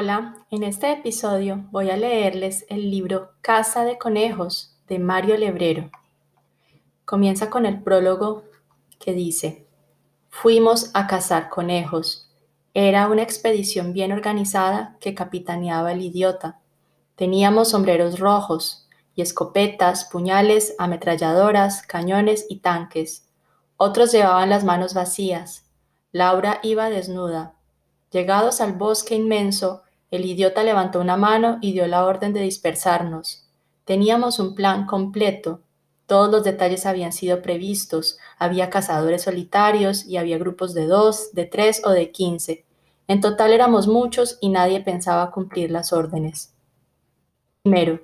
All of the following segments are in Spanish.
Hola, en este episodio voy a leerles el libro Casa de Conejos de Mario Lebrero. Comienza con el prólogo que dice, Fuimos a cazar conejos. Era una expedición bien organizada que capitaneaba el idiota. Teníamos sombreros rojos y escopetas, puñales, ametralladoras, cañones y tanques. Otros llevaban las manos vacías. Laura iba desnuda, Llegados al bosque inmenso, el idiota levantó una mano y dio la orden de dispersarnos. Teníamos un plan completo. Todos los detalles habían sido previstos. Había cazadores solitarios y había grupos de dos, de tres o de quince. En total éramos muchos y nadie pensaba cumplir las órdenes. Primero,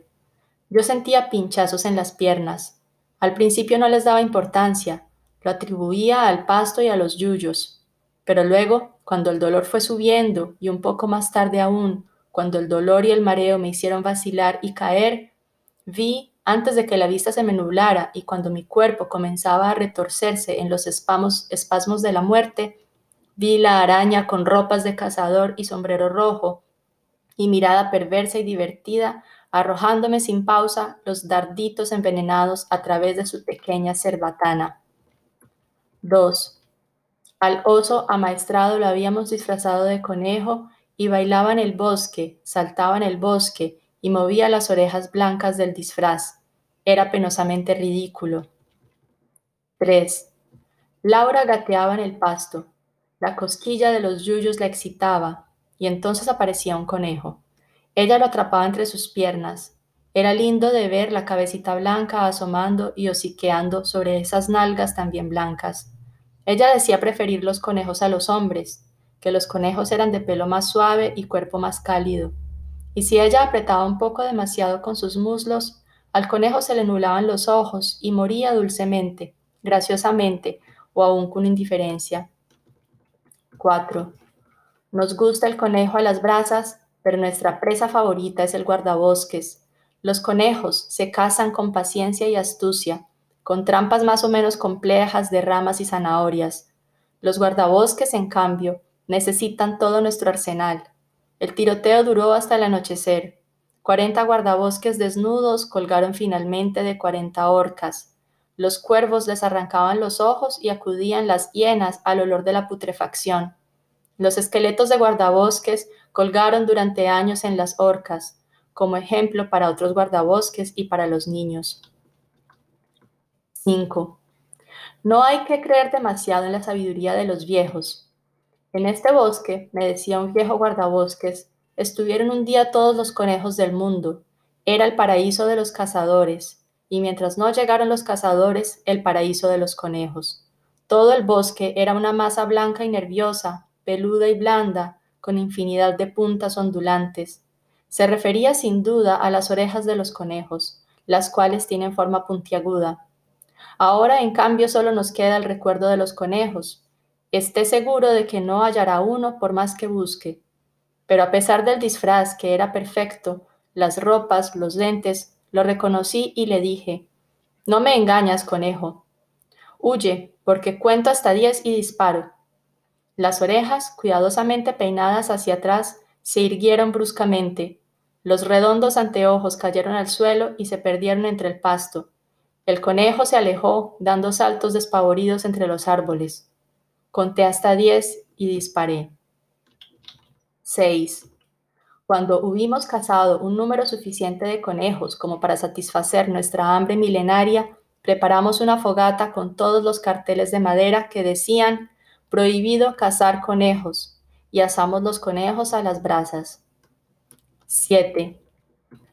yo sentía pinchazos en las piernas. Al principio no les daba importancia, lo atribuía al pasto y a los yuyos, pero luego cuando el dolor fue subiendo y un poco más tarde aún, cuando el dolor y el mareo me hicieron vacilar y caer, vi, antes de que la vista se me nublara y cuando mi cuerpo comenzaba a retorcerse en los espasmos, de la muerte, vi la araña con ropas de cazador y sombrero rojo y mirada perversa y divertida, arrojándome sin pausa los darditos envenenados a través de su pequeña cerbatana. 2. Al oso amaestrado lo habíamos disfrazado de conejo y bailaba en el bosque, saltaba en el bosque y movía las orejas blancas del disfraz. Era penosamente ridículo. 3. Laura gateaba en el pasto. La cosquilla de los yuyos la excitaba y entonces aparecía un conejo. Ella lo atrapaba entre sus piernas. Era lindo de ver la cabecita blanca asomando y hociqueando sobre esas nalgas también blancas. Ella decía preferir los conejos a los hombres, que los conejos eran de pelo más suave y cuerpo más cálido. Y si ella apretaba un poco demasiado con sus muslos, al conejo se le nublaban los ojos y moría dulcemente, graciosamente o aún con indiferencia. 4. Nos gusta el conejo a las brasas, pero nuestra presa favorita es el guardabosques. Los conejos se cazan con paciencia y astucia, con trampas más o menos complejas de ramas y zanahorias. Los guardabosques, en cambio, necesitan todo nuestro arsenal. El tiroteo duró hasta el anochecer. Cuarenta guardabosques desnudos colgaron finalmente de cuarenta orcas. Los cuervos les arrancaban los ojos y acudían las hienas al olor de la putrefacción. Los esqueletos de guardabosques colgaron durante años en las orcas, como ejemplo para otros guardabosques y para los niños. 5. No hay que creer demasiado en la sabiduría de los viejos. En este bosque, me decía un viejo guardabosques, estuvieron un día todos los conejos del mundo. Era el paraíso de los cazadores, y mientras no llegaron los cazadores, el paraíso de los conejos. Todo el bosque era una masa blanca y nerviosa, peluda y blanda, con infinidad de puntas ondulantes. Se refería sin duda a las orejas de los conejos, las cuales tienen forma puntiaguda. Ahora, en cambio, solo nos queda el recuerdo de los conejos. Esté seguro de que no hallará uno por más que busque. Pero a pesar del disfraz, que era perfecto, las ropas, los lentes, lo reconocí y le dije, No me engañas, conejo. Huye, porque cuento hasta diez y disparo. Las orejas, cuidadosamente peinadas hacia atrás, se irguieron bruscamente. Los redondos anteojos cayeron al suelo y se perdieron entre el pasto. El conejo se alejó, dando saltos despavoridos entre los árboles. Conté hasta diez y disparé. 6. Cuando hubimos cazado un número suficiente de conejos como para satisfacer nuestra hambre milenaria, preparamos una fogata con todos los carteles de madera que decían prohibido cazar conejos y asamos los conejos a las brasas. 7.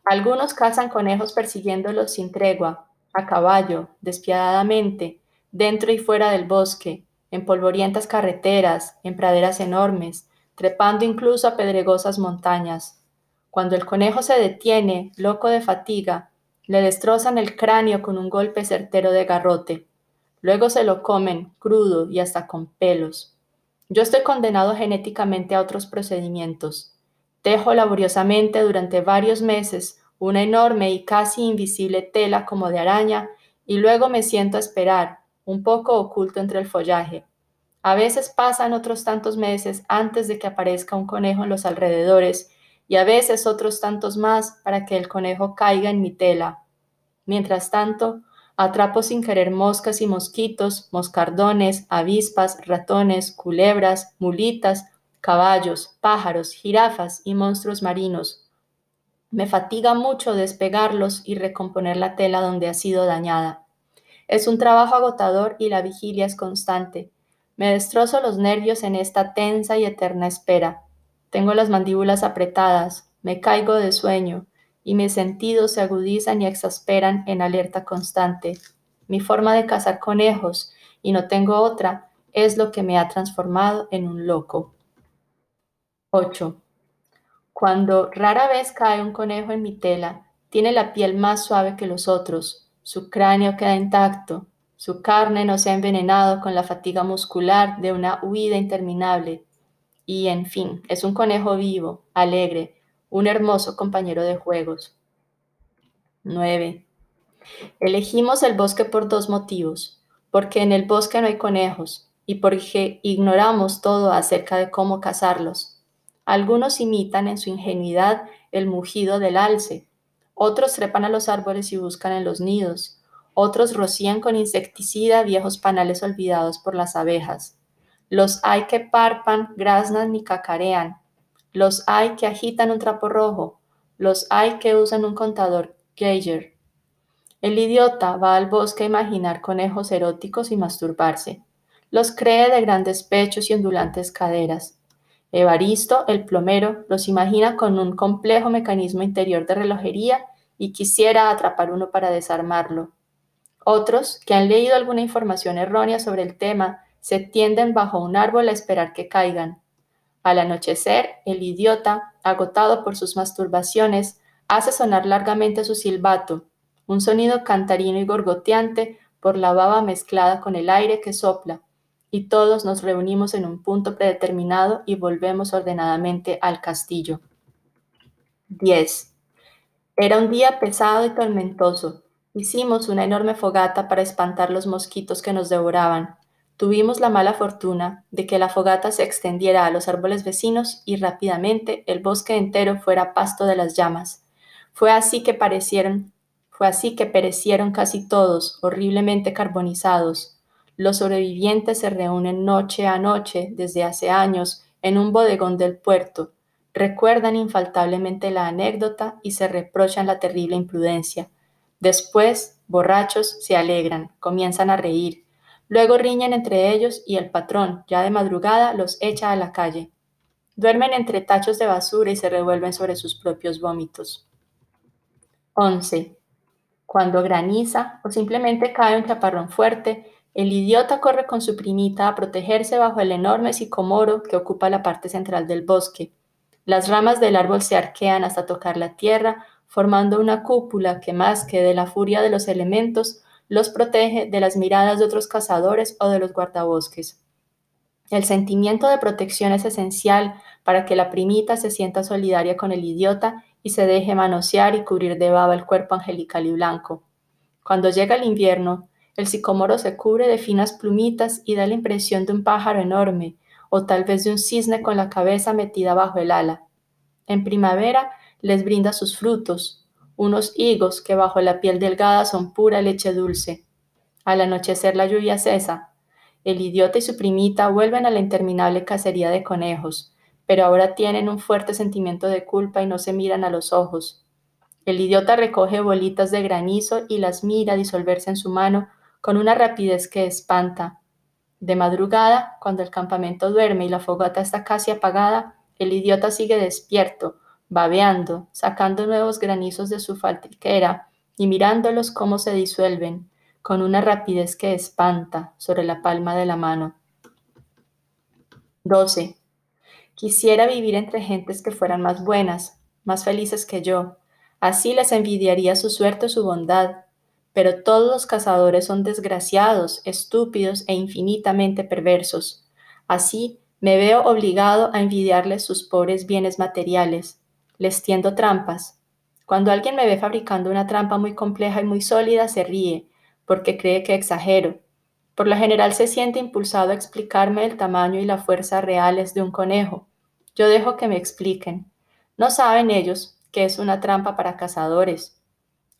Algunos cazan conejos persiguiéndolos sin tregua, a caballo, despiadadamente, dentro y fuera del bosque, en polvorientas carreteras, en praderas enormes, trepando incluso a pedregosas montañas. Cuando el conejo se detiene, loco de fatiga, le destrozan el cráneo con un golpe certero de garrote. Luego se lo comen, crudo y hasta con pelos. Yo estoy condenado genéticamente a otros procedimientos. Tejo laboriosamente durante varios meses una enorme y casi invisible tela como de araña, y luego me siento a esperar, un poco oculto entre el follaje. A veces pasan otros tantos meses antes de que aparezca un conejo en los alrededores, y a veces otros tantos más para que el conejo caiga en mi tela. Mientras tanto, atrapo sin querer moscas y mosquitos, moscardones, avispas, ratones, culebras, mulitas, caballos, pájaros, jirafas y monstruos marinos. Me fatiga mucho despegarlos y recomponer la tela donde ha sido dañada. Es un trabajo agotador y la vigilia es constante. Me destrozo los nervios en esta tensa y eterna espera. Tengo las mandíbulas apretadas, me caigo de sueño y mis sentidos se agudizan y exasperan en alerta constante. Mi forma de cazar conejos, y no tengo otra, es lo que me ha transformado en un loco. 8. Cuando rara vez cae un conejo en mi tela, tiene la piel más suave que los otros, su cráneo queda intacto, su carne no se ha envenenado con la fatiga muscular de una huida interminable. Y, en fin, es un conejo vivo, alegre, un hermoso compañero de juegos. 9. Elegimos el bosque por dos motivos, porque en el bosque no hay conejos y porque ignoramos todo acerca de cómo cazarlos. Algunos imitan en su ingenuidad el mugido del alce, otros trepan a los árboles y buscan en los nidos, otros rocían con insecticida viejos panales olvidados por las abejas. Los hay que parpan, graznan y cacarean. Los hay que agitan un trapo rojo. Los hay que usan un contador Geiger. El idiota va al bosque a imaginar conejos eróticos y masturbarse. Los cree de grandes pechos y ondulantes caderas. Evaristo, el plomero, los imagina con un complejo mecanismo interior de relojería y quisiera atrapar uno para desarmarlo. Otros, que han leído alguna información errónea sobre el tema, se tienden bajo un árbol a esperar que caigan. Al anochecer, el idiota, agotado por sus masturbaciones, hace sonar largamente su silbato, un sonido cantarino y gorgoteante por la baba mezclada con el aire que sopla, y todos nos reunimos en un punto predeterminado y volvemos ordenadamente al castillo. 10. Era un día pesado y tormentoso. Hicimos una enorme fogata para espantar los mosquitos que nos devoraban. Tuvimos la mala fortuna de que la fogata se extendiera a los árboles vecinos y rápidamente el bosque entero fuera pasto de las llamas. Fue así que parecieron, fue así que perecieron casi todos, horriblemente carbonizados. Los sobrevivientes se reúnen noche a noche desde hace años en un bodegón del puerto, recuerdan infaltablemente la anécdota y se reprochan la terrible imprudencia. Después, borrachos, se alegran, comienzan a reír. Luego riñen entre ellos y el patrón, ya de madrugada, los echa a la calle. Duermen entre tachos de basura y se revuelven sobre sus propios vómitos. 11. Cuando graniza o simplemente cae un chaparrón fuerte, el idiota corre con su primita a protegerse bajo el enorme sicomoro que ocupa la parte central del bosque. Las ramas del árbol se arquean hasta tocar la tierra, formando una cúpula que más que de la furia de los elementos, los protege de las miradas de otros cazadores o de los guardabosques. El sentimiento de protección es esencial para que la primita se sienta solidaria con el idiota y se deje manosear y cubrir de baba el cuerpo angelical y blanco. Cuando llega el invierno, el sicomoro se cubre de finas plumitas y da la impresión de un pájaro enorme, o tal vez de un cisne con la cabeza metida bajo el ala. En primavera les brinda sus frutos, unos higos que bajo la piel delgada son pura leche dulce. Al anochecer la lluvia cesa. El idiota y su primita vuelven a la interminable cacería de conejos, pero ahora tienen un fuerte sentimiento de culpa y no se miran a los ojos. El idiota recoge bolitas de granizo y las mira disolverse en su mano con una rapidez que espanta. De madrugada, cuando el campamento duerme y la fogata está casi apagada, el idiota sigue despierto, babeando, sacando nuevos granizos de su faltriquera y mirándolos cómo se disuelven, con una rapidez que espanta sobre la palma de la mano. 12. Quisiera vivir entre gentes que fueran más buenas, más felices que yo. Así les envidiaría su suerte o su bondad, pero todos los cazadores son desgraciados, estúpidos e infinitamente perversos. Así me veo obligado a envidiarles sus pobres bienes materiales. Les tiendo trampas. Cuando alguien me ve fabricando una trampa muy compleja y muy sólida, se ríe, porque cree que exagero. Por lo general se siente impulsado a explicarme el tamaño y la fuerza reales de un conejo. Yo dejo que me expliquen. No saben ellos que es una trampa para cazadores.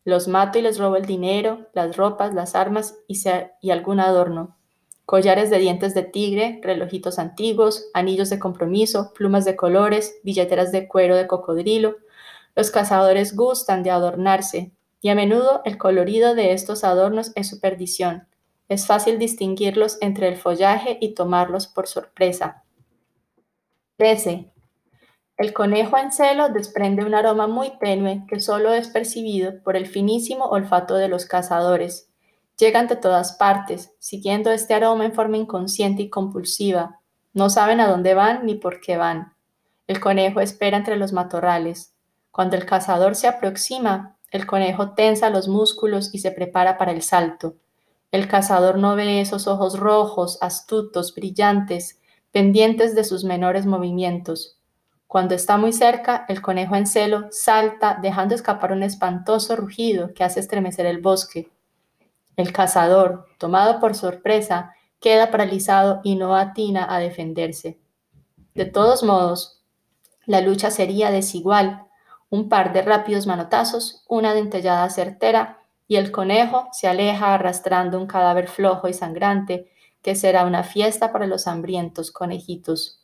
Los mato y les robo el dinero, las ropas, las armas y, algún adorno. Collares de dientes de tigre, relojitos antiguos, anillos de compromiso, plumas de colores, billeteras de cuero de cocodrilo. Los cazadores gustan de adornarse, y a menudo el colorido de estos adornos es su perdición. Es fácil distinguirlos entre el follaje y tomarlos por sorpresa. 13. El conejo en celo desprende un aroma muy tenue que solo es percibido por el finísimo olfato de los cazadores. Llegan de todas partes, siguiendo este aroma en forma inconsciente y compulsiva. No saben a dónde van ni por qué van. El conejo espera entre los matorrales. Cuando el cazador se aproxima, el conejo tensa los músculos y se prepara para el salto. El cazador no ve esos ojos rojos, astutos, brillantes, pendientes de sus menores movimientos. Cuando está muy cerca, el conejo en celo salta, dejando escapar un espantoso rugido que hace estremecer el bosque. El cazador, tomado por sorpresa, queda paralizado y no atina a defenderse. De todos modos, la lucha sería desigual. Un par de rápidos manotazos, una dentellada certera, y el conejo se aleja arrastrando un cadáver flojo y sangrante que será una fiesta para los hambrientos conejitos.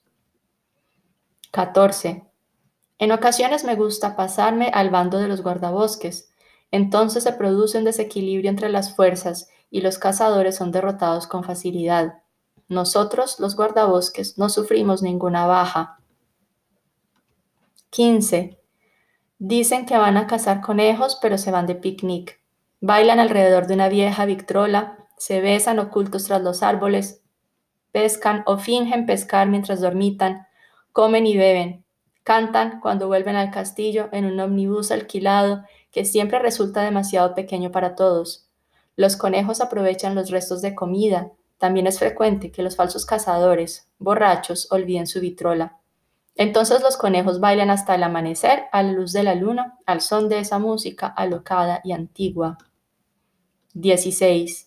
14. En ocasiones me gusta pasarme al bando de los guardabosques. Entonces se produce un desequilibrio entre las fuerzas y los cazadores son derrotados con facilidad. Nosotros, los guardabosques, no sufrimos ninguna baja. 15. Dicen que van a cazar conejos, pero se van de picnic. Bailan alrededor de una vieja victrola, se besan ocultos tras los árboles, pescan o fingen pescar mientras dormitan, comen y beben, cantan cuando vuelven al castillo en un omnibus alquilado que siempre resulta demasiado pequeño para todos. Los conejos aprovechan los restos de comida. También es frecuente que los falsos cazadores, borrachos, olviden su vitrola. Entonces los conejos bailan hasta el amanecer a la luz de la luna, al son de esa música alocada y antigua. 16.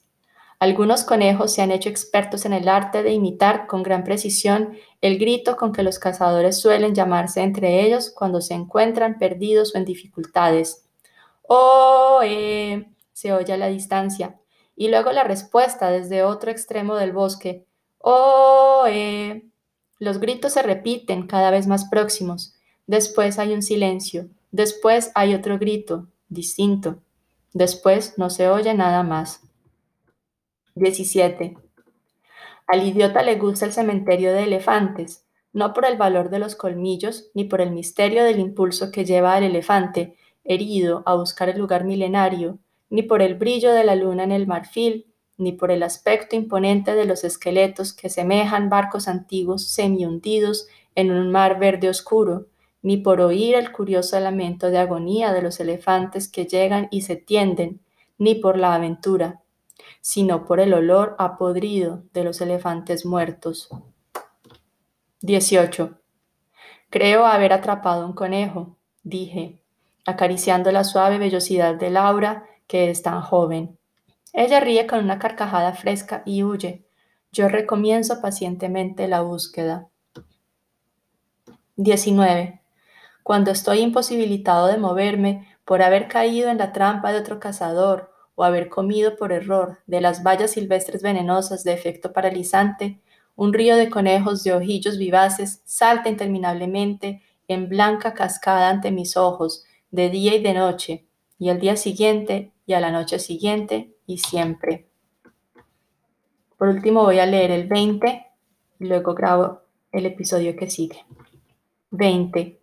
Algunos conejos se han hecho expertos en el arte de imitar con gran precisión el grito con que los cazadores suelen llamarse entre ellos cuando se encuentran perdidos o en dificultades. ¡Oh! Eh", se oye a la distancia, y luego la respuesta desde otro extremo del bosque. ¡Oh! Eh". Los gritos se repiten cada vez más próximos. Después hay un silencio. Después hay otro grito, distinto. Después no se oye nada más. 17. Al idiota le gusta el cementerio de elefantes, no por el valor de los colmillos, ni por el misterio del impulso que lleva al elefante, herido, a buscar el lugar milenario, ni por el brillo de la luna en el marfil, ni por el aspecto imponente de los esqueletos que semejan barcos antiguos semi-hundidos en un mar verde oscuro, ni por oír el curioso lamento de agonía de los elefantes que llegan y se tienden, ni por la aventura, sino por el olor apodrido de los elefantes muertos. 18. Creo haber atrapado un conejo, dije, acariciando la suave vellosidad de Laura, que es tan joven. Ella ríe con una carcajada fresca y huye. Yo recomienzo pacientemente la búsqueda. 19. Cuando estoy imposibilitado de moverme por haber caído en la trampa de otro cazador o haber comido por error de las bayas silvestres venenosas de efecto paralizante, un río de conejos de ojillos vivaces salta interminablemente en blanca cascada ante mis ojos, de día y de noche, y al día siguiente, y a la noche siguiente, y siempre. Por último voy a leer el 20 y luego grabo el episodio que sigue. 20.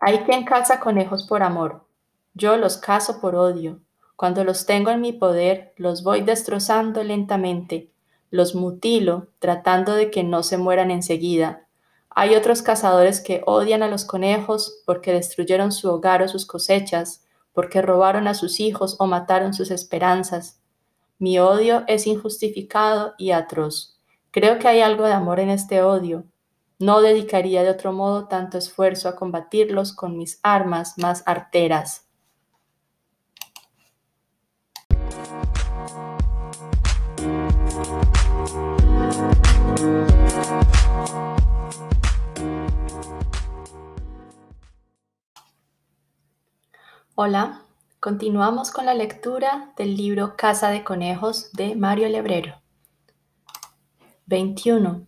Hay quien caza conejos por amor. Yo los cazo por odio. Cuando los tengo en mi poder, los voy destrozando lentamente, los mutilo, tratando de que no se mueran enseguida. Hay otros cazadores que odian a los conejos porque destruyeron su hogar o sus cosechas, porque robaron a sus hijos o mataron sus esperanzas. Mi odio es injustificado y atroz. Creo que hay algo de amor en este odio. No dedicaría de otro modo tanto esfuerzo a combatirlos con mis armas más arteras. Hola, continuamos con la lectura del libro Casa de Conejos de Mario Lebrero. 21.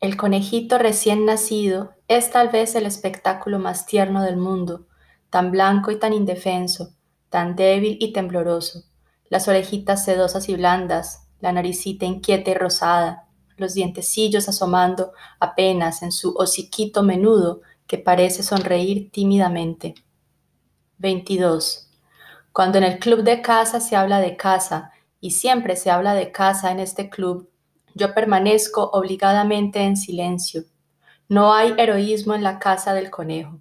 El conejito recién nacido es tal vez el espectáculo más tierno del mundo, tan blanco y tan indefenso, tan débil y tembloroso, las orejitas sedosas y blandas, la naricita inquieta y rosada, los dientecillos asomando apenas en su hociquito menudo que parece sonreír tímidamente. 22. Cuando en el club de casa se habla de casa, y siempre se habla de casa en este club, yo permanezco obligadamente en silencio. No hay heroísmo en la casa del conejo.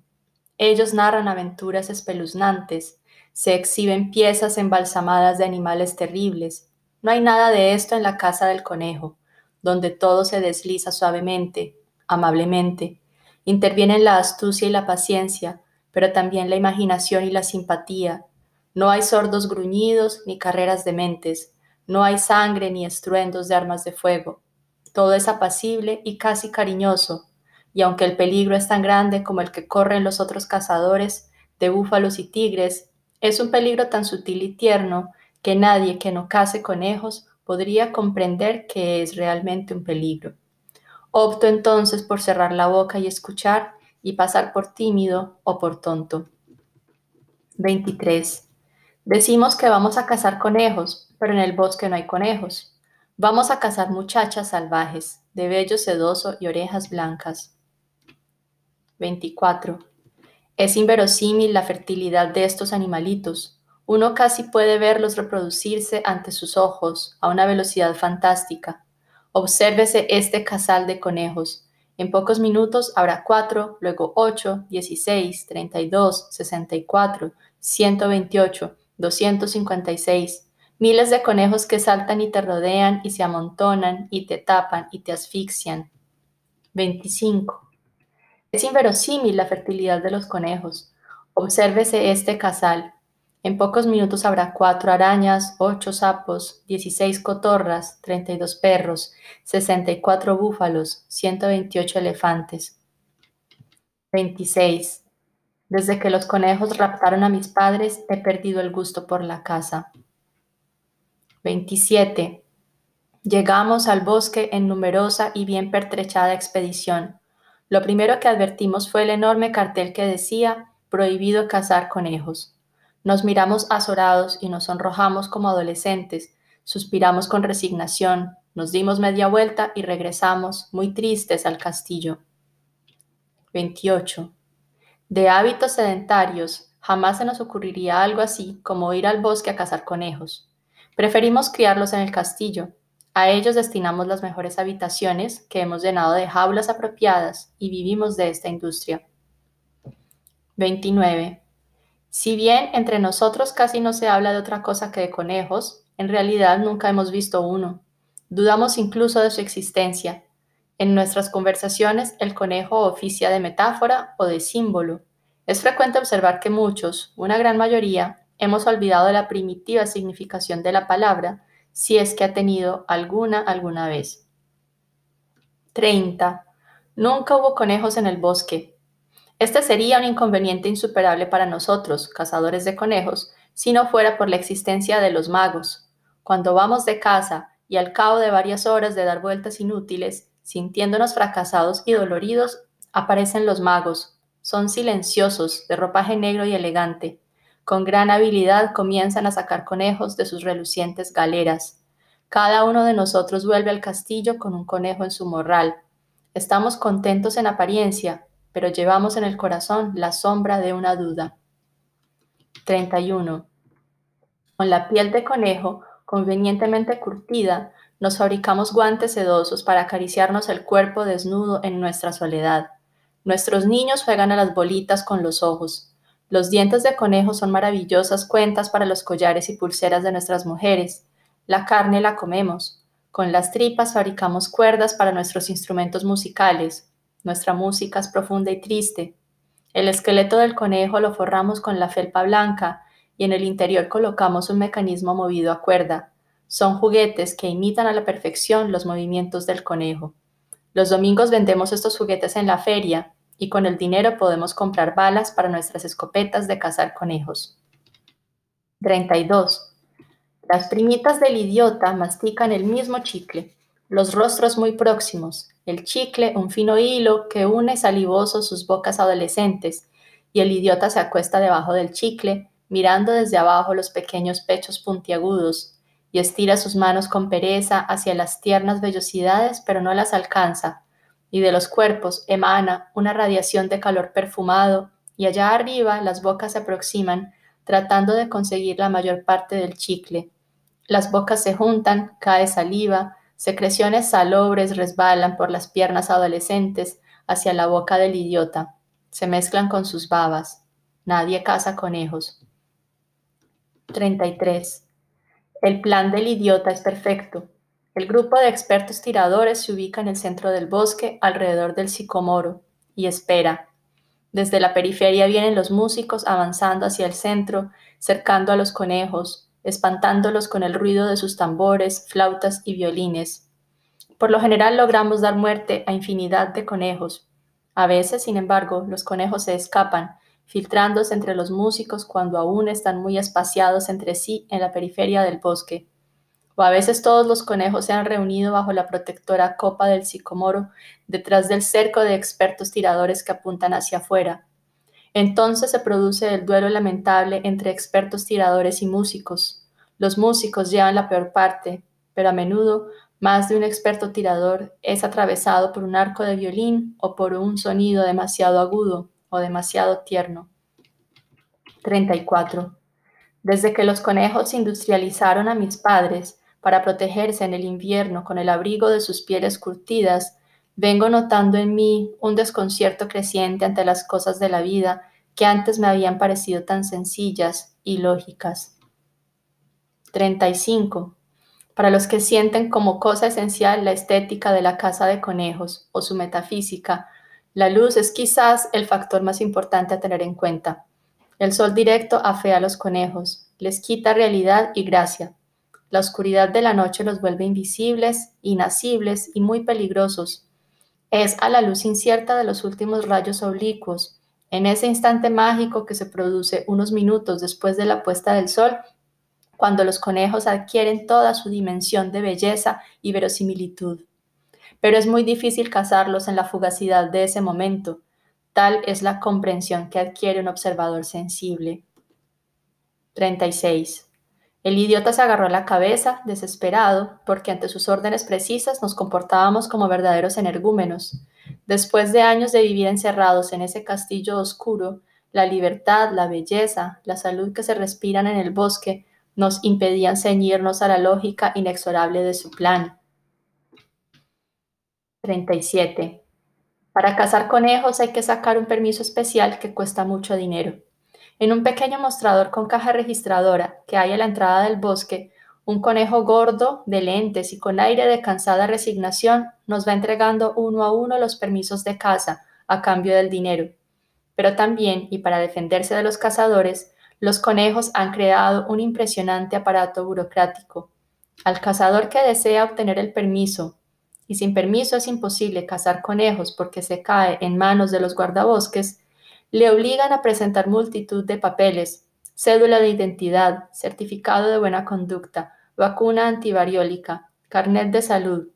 Ellos narran aventuras espeluznantes, se exhiben piezas embalsamadas de animales terribles. No hay nada de esto en la casa del conejo, donde todo se desliza suavemente, amablemente. Intervienen la astucia y la paciencia, pero también la imaginación y la simpatía. No hay sordos gruñidos ni carreras dementes, no hay sangre ni estruendos de armas de fuego. Todo es apacible y casi cariñoso, y aunque el peligro es tan grande como el que corren los otros cazadores de búfalos y tigres, es un peligro tan sutil y tierno que nadie que no cace conejos podría comprender que es realmente un peligro. Opto entonces por cerrar la boca y escuchar y pasar por tímido o por tonto. 23. Decimos que vamos a cazar conejos, pero en el bosque no hay conejos. Vamos a cazar muchachas salvajes, de vello sedoso y orejas blancas. 24. Es inverosímil la fertilidad de estos animalitos. Uno casi puede verlos reproducirse ante sus ojos a una velocidad fantástica. Obsérvese este casal de conejos, en pocos minutos habrá 4, luego 8, 16, 32, 64, 128, 256. Miles de conejos que saltan y te rodean y se amontonan y te tapan y te asfixian. 25. Es inverosímil la fertilidad de los conejos. Obsérvese este casal. En pocos minutos habrá cuatro arañas, ocho sapos, dieciséis cotorras, treinta y dos perros, sesenta y cuatro búfalos, ciento veintiocho elefantes. 26. Desde que los conejos raptaron a mis padres, he perdido el gusto por la caza. 27. Llegamos al bosque en numerosa y bien pertrechada expedición. Lo primero que advertimos fue el enorme cartel que decía prohibido cazar conejos. Nos miramos azorados y nos sonrojamos como adolescentes, suspiramos con resignación, nos dimos media vuelta y regresamos, muy tristes, al castillo. 28. De hábitos sedentarios, jamás se nos ocurriría algo así como ir al bosque a cazar conejos. Preferimos criarlos en el castillo. A ellos destinamos las mejores habitaciones que hemos llenado de jaulas apropiadas y vivimos de esta industria. 29. Si bien entre nosotros casi no se habla de otra cosa que de conejos, en realidad nunca hemos visto uno. Dudamos incluso de su existencia. En nuestras conversaciones el conejo oficia de metáfora o de símbolo. Es frecuente observar que muchos, una gran mayoría, hemos olvidado la primitiva significación de la palabra, si es que ha tenido alguna alguna vez. 30. Nunca hubo conejos en el bosque, este sería un inconveniente insuperable para nosotros, cazadores de conejos, si no fuera por la existencia de los magos. Cuando vamos de caza y al cabo de varias horas de dar vueltas inútiles, sintiéndonos fracasados y doloridos, aparecen los magos. Son silenciosos, de ropaje negro y elegante. Con gran habilidad comienzan a sacar conejos de sus relucientes galeras. Cada uno de nosotros vuelve al castillo con un conejo en su morral. Estamos contentos en apariencia, pero llevamos en el corazón la sombra de una duda. 31. Con la piel de conejo convenientemente curtida, nos fabricamos guantes sedosos para acariciarnos el cuerpo desnudo en nuestra soledad. Nuestros niños juegan a las bolitas con los ojos. Los dientes de conejo son maravillosas cuentas para los collares y pulseras de nuestras mujeres. La carne la comemos. Con las tripas fabricamos cuerdas para nuestros instrumentos musicales. Nuestra música es profunda y triste. El esqueleto del conejo lo forramos con la felpa blanca y en el interior colocamos un mecanismo movido a cuerda. Son juguetes que imitan a la perfección los movimientos del conejo. Los domingos vendemos estos juguetes en la feria y con el dinero podemos comprar balas para nuestras escopetas de cazar conejos. 32. Las primitas del idiota mastican el mismo chicle, los rostros muy próximos, el chicle un fino hilo que une salivoso sus bocas adolescentes, y el idiota se acuesta debajo del chicle, mirando desde abajo los pequeños pechos puntiagudos, y estira sus manos con pereza hacia las tiernas vellosidades, pero no las alcanza, y de los cuerpos emana una radiación de calor perfumado, y allá arriba las bocas se aproximan, tratando de conseguir la mayor parte del chicle. Las bocas se juntan, cae saliva, secreciones salobres resbalan por las piernas adolescentes hacia la boca del idiota. Se mezclan con sus babas. Nadie caza conejos. 33. El plan del idiota es perfecto. El grupo de expertos tiradores se ubica en el centro del bosque, alrededor del sicomoro, y espera. Desde la periferia vienen los músicos avanzando hacia el centro, cercando a los conejos, espantándolos con el ruido de sus tambores, flautas y violines. Por lo general logramos dar muerte a infinidad de conejos. A veces, sin embargo, los conejos se escapan, filtrándose entre los músicos cuando aún están muy espaciados entre sí en la periferia del bosque o a veces todos los conejos se han reunido bajo la protectora copa del sicomoro, detrás del cerco de expertos tiradores que apuntan hacia afuera. Entonces se produce el duelo lamentable entre expertos tiradores y músicos. Los músicos llevan la peor parte, pero a menudo más de un experto tirador es atravesado por un arco de violín o por un sonido demasiado agudo o demasiado tierno. 34. Desde que los conejos industrializaron a mis padres, para protegerse en el invierno con el abrigo de sus pieles curtidas, vengo notando en mí un desconcierto creciente ante las cosas de la vida que antes me habían parecido tan sencillas y lógicas. 35. Para los que sienten como cosa esencial la estética de la casa de conejos o su metafísica, la luz es quizás el factor más importante a tener en cuenta. El sol directo afea a los conejos, les quita realidad y gracia, la oscuridad de la noche los vuelve invisibles, inacibles y muy peligrosos. Es a la luz incierta de los últimos rayos oblicuos, en ese instante mágico que se produce unos minutos después de la puesta del sol, cuando los conejos adquieren toda su dimensión de belleza y verosimilitud. Pero es muy difícil cazarlos en la fugacidad de ese momento. Tal es la comprensión que adquiere un observador sensible. 36. El idiota se agarró la cabeza, desesperado, porque ante sus órdenes precisas nos comportábamos como verdaderos energúmenos. Después de años de vivir encerrados en ese castillo oscuro, la libertad, la belleza, la salud que se respiran en el bosque nos impedían ceñirnos a la lógica inexorable de su plan. 37. Para cazar conejos hay que sacar un permiso especial que cuesta mucho dinero. En un pequeño mostrador con caja registradora que hay a la entrada del bosque, un conejo gordo, de lentes y con aire de cansada resignación, nos va entregando uno a uno los permisos de caza a cambio del dinero. Pero también, y para defenderse de los cazadores, los conejos han creado un impresionante aparato burocrático. Al cazador que desea obtener el permiso, y sin permiso es imposible cazar conejos porque se cae en manos de los guardabosques, le obligan a presentar multitud de papeles, cédula de identidad, certificado de buena conducta, vacuna antivariólica, carnet de salud,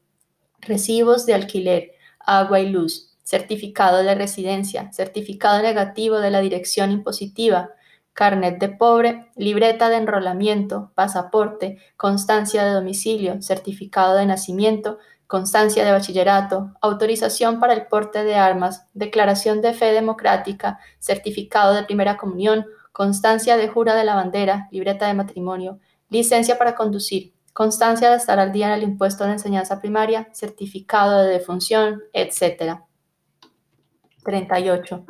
recibos de alquiler, agua y luz, certificado de residencia, certificado negativo de la dirección impositiva, carnet de pobre, libreta de enrolamiento, pasaporte, constancia de domicilio, certificado de nacimiento, constancia de bachillerato, autorización para el porte de armas, declaración de fe democrática, certificado de primera comunión, constancia de jura de la bandera, libreta de matrimonio, licencia para conducir, constancia de estar al día en el impuesto de enseñanza primaria, certificado de defunción, etc. 38.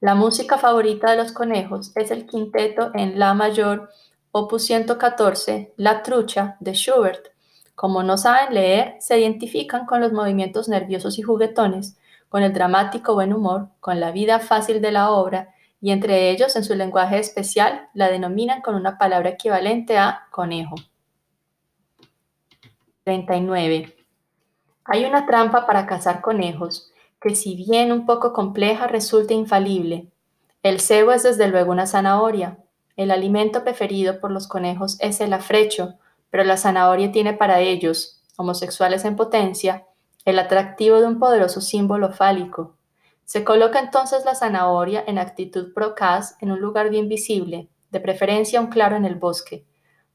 La música favorita de los conejos es el quinteto en La mayor, opus 114, La trucha de Schubert como no saben leer, se identifican con los movimientos nerviosos y juguetones, con el dramático buen humor, con la vida fácil de la obra, y entre ellos, en su lenguaje especial, la denominan con una palabra equivalente a conejo. 39. Hay una trampa para cazar conejos que si bien un poco compleja, resulta infalible. El cebo es desde luego una zanahoria. El alimento preferido por los conejos es el afrecho, pero la zanahoria tiene para ellos, homosexuales en potencia, el atractivo de un poderoso símbolo fálico. Se coloca entonces la zanahoria en actitud procaz en un lugar bien visible, de preferencia un claro en el bosque.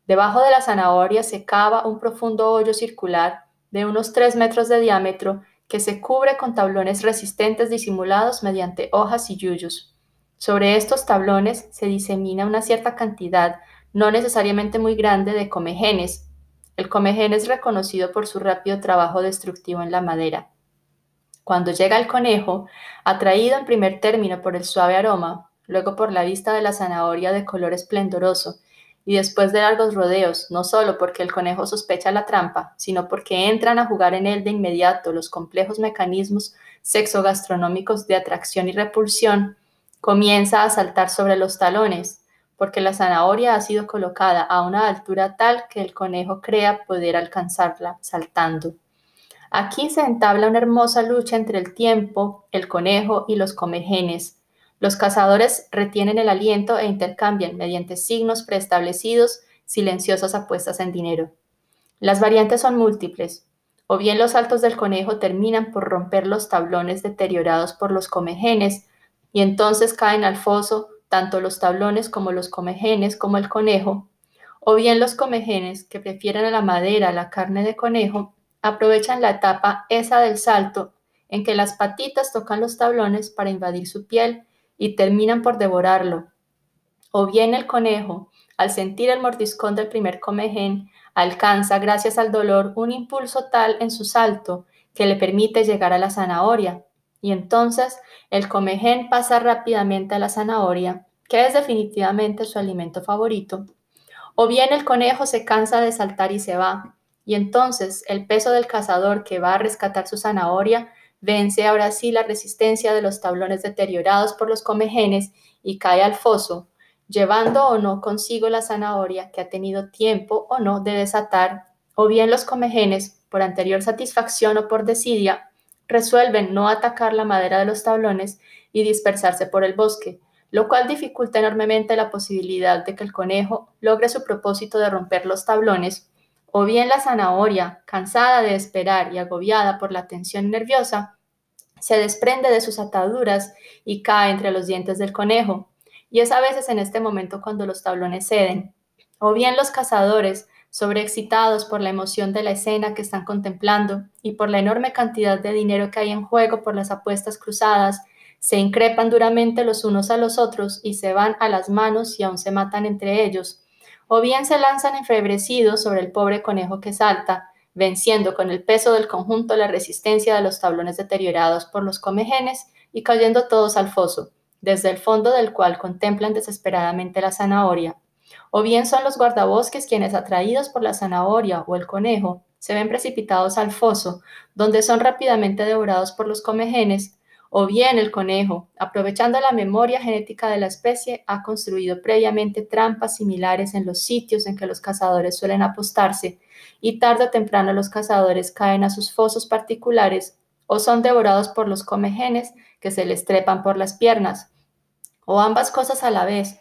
Debajo de la zanahoria se cava un profundo hoyo circular de unos 3 metros de diámetro que se cubre con tablones resistentes disimulados mediante hojas y yuyos. Sobre estos tablones se disemina una cierta cantidad, no necesariamente muy grande, de comegenes. El comegen es reconocido por su rápido trabajo destructivo en la madera. Cuando llega el conejo, atraído en primer término por el suave aroma, luego por la vista de la zanahoria de color esplendoroso, y después de largos rodeos, no solo porque el conejo sospecha la trampa, sino porque entran a jugar en él de inmediato los complejos mecanismos sexogastronómicos de atracción y repulsión, comienza a saltar sobre los talones, porque la zanahoria ha sido colocada a una altura tal que el conejo crea poder alcanzarla saltando. Aquí se entabla una hermosa lucha entre el tiempo, el conejo y los comegenes, los cazadores retienen el aliento e intercambian, mediante signos preestablecidos, silenciosas apuestas en dinero. Las variantes son múltiples. O bien los saltos del conejo terminan por romper los tablones deteriorados por los comegenes, y entonces caen al foso tanto los tablones como los comegenes como el conejo, o bien los comegenes, que prefieren a la madera la carne de conejo, aprovechan la etapa esa del salto en que las patitas tocan los tablones para invadir su piel y terminan por devorarlo. O bien el conejo, al sentir el mordiscón del primer comején, alcanza, gracias al dolor, un impulso tal en su salto que le permite llegar a la zanahoria. Y entonces el comején pasa rápidamente a la zanahoria, que es definitivamente su alimento favorito. O bien el conejo se cansa de saltar y se va. Y entonces el peso del cazador que va a rescatar su zanahoria Vence ahora sí la resistencia de los tablones deteriorados por los comegenes y cae al foso, llevando o no consigo la zanahoria que ha tenido tiempo o no de desatar, o bien los comegenes, por anterior satisfacción o por desidia, resuelven no atacar la madera de los tablones y dispersarse por el bosque, lo cual dificulta enormemente la posibilidad de que el conejo logre su propósito de romper los tablones o bien la zanahoria, cansada de esperar y agobiada por la tensión nerviosa, se desprende de sus ataduras y cae entre los dientes del conejo. Y es a veces en este momento cuando los tablones ceden. O bien los cazadores, sobreexcitados por la emoción de la escena que están contemplando y por la enorme cantidad de dinero que hay en juego por las apuestas cruzadas, se increpan duramente los unos a los otros y se van a las manos y aún se matan entre ellos, o bien se lanzan enfebrecidos sobre el pobre conejo que salta, venciendo con el peso del conjunto la resistencia de los tablones deteriorados por los comegenes y cayendo todos al foso, desde el fondo del cual contemplan desesperadamente la zanahoria. O bien son los guardabosques quienes, atraídos por la zanahoria o el conejo, se ven precipitados al foso, donde son rápidamente devorados por los comegenes, o bien el conejo, aprovechando la memoria genética de la especie, ha construido previamente trampas similares en los sitios en que los cazadores suelen apostarse, y tarde o temprano los cazadores caen a sus fosos particulares o son devorados por los comegenes que se les trepan por las piernas, o ambas cosas a la vez,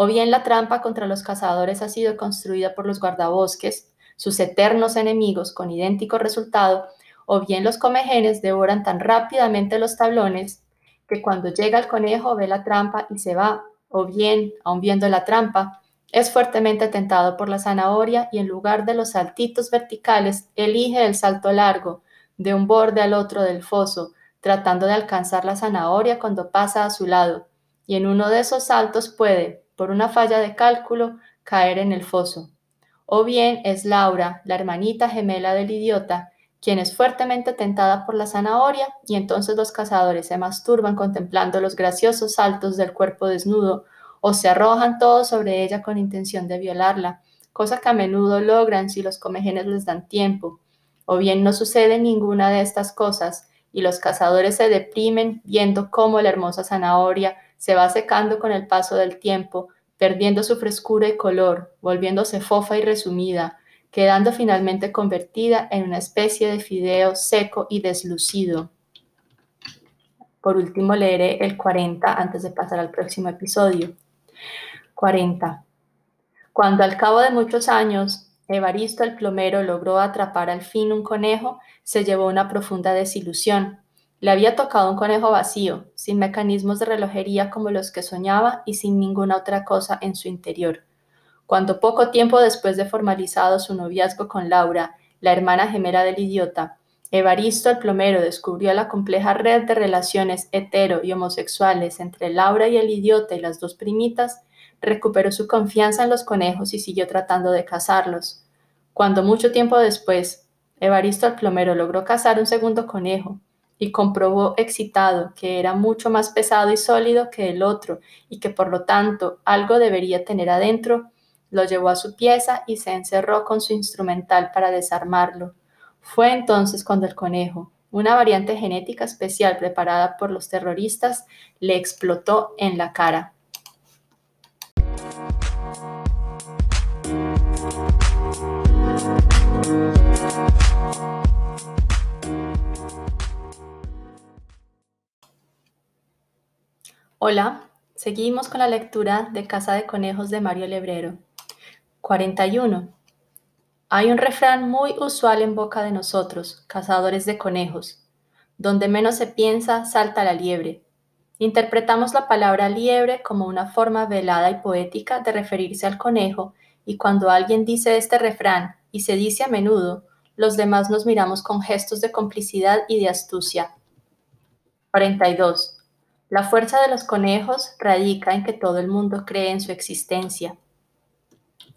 o bien la trampa contra los cazadores ha sido construida por los guardabosques, sus eternos enemigos, con idéntico resultado, o bien los comegenes devoran tan rápidamente los tablones que cuando llega el conejo ve la trampa y se va, o bien, aun viendo la trampa, es fuertemente tentado por la zanahoria y en lugar de los saltitos verticales, elige el salto largo, de un borde al otro del foso, tratando de alcanzar la zanahoria cuando pasa a su lado, y en uno de esos saltos puede, por una falla de cálculo, caer en el foso. O bien es Laura, la hermanita gemela del idiota, quien es fuertemente tentada por la zanahoria, y entonces los cazadores se masturban contemplando los graciosos saltos del cuerpo desnudo, o se arrojan todos sobre ella con intención de violarla, cosa que a menudo logran si los comegenes les dan tiempo, o bien no sucede ninguna de estas cosas, y los cazadores se deprimen viendo cómo la hermosa zanahoria se va secando con el paso del tiempo, perdiendo su frescura y color, volviéndose fofa y resumida, quedando finalmente convertida en una especie de fideo seco y deslucido. Por último, leeré el 40 antes de pasar al próximo episodio. 40. Cuando al cabo de muchos años Evaristo el plomero logró atrapar al fin un conejo, se llevó una profunda desilusión. Le había tocado un conejo vacío, sin mecanismos de relojería como los que soñaba y sin ninguna otra cosa en su interior. Cuando poco tiempo después de formalizado su noviazgo con Laura, la hermana gemela del idiota, Evaristo el plomero descubrió la compleja red de relaciones hetero y homosexuales entre Laura y el idiota y las dos primitas, recuperó su confianza en los conejos y siguió tratando de cazarlos. Cuando mucho tiempo después, Evaristo el plomero logró cazar un segundo conejo y comprobó excitado que era mucho más pesado y sólido que el otro y que por lo tanto algo debería tener adentro, lo llevó a su pieza y se encerró con su instrumental para desarmarlo. Fue entonces cuando el conejo, una variante genética especial preparada por los terroristas, le explotó en la cara. Hola, seguimos con la lectura de Casa de Conejos de Mario Lebrero. 41. Hay un refrán muy usual en boca de nosotros, cazadores de conejos. Donde menos se piensa, salta la liebre. Interpretamos la palabra liebre como una forma velada y poética de referirse al conejo, y cuando alguien dice este refrán, y se dice a menudo, los demás nos miramos con gestos de complicidad y de astucia. 42. La fuerza de los conejos radica en que todo el mundo cree en su existencia.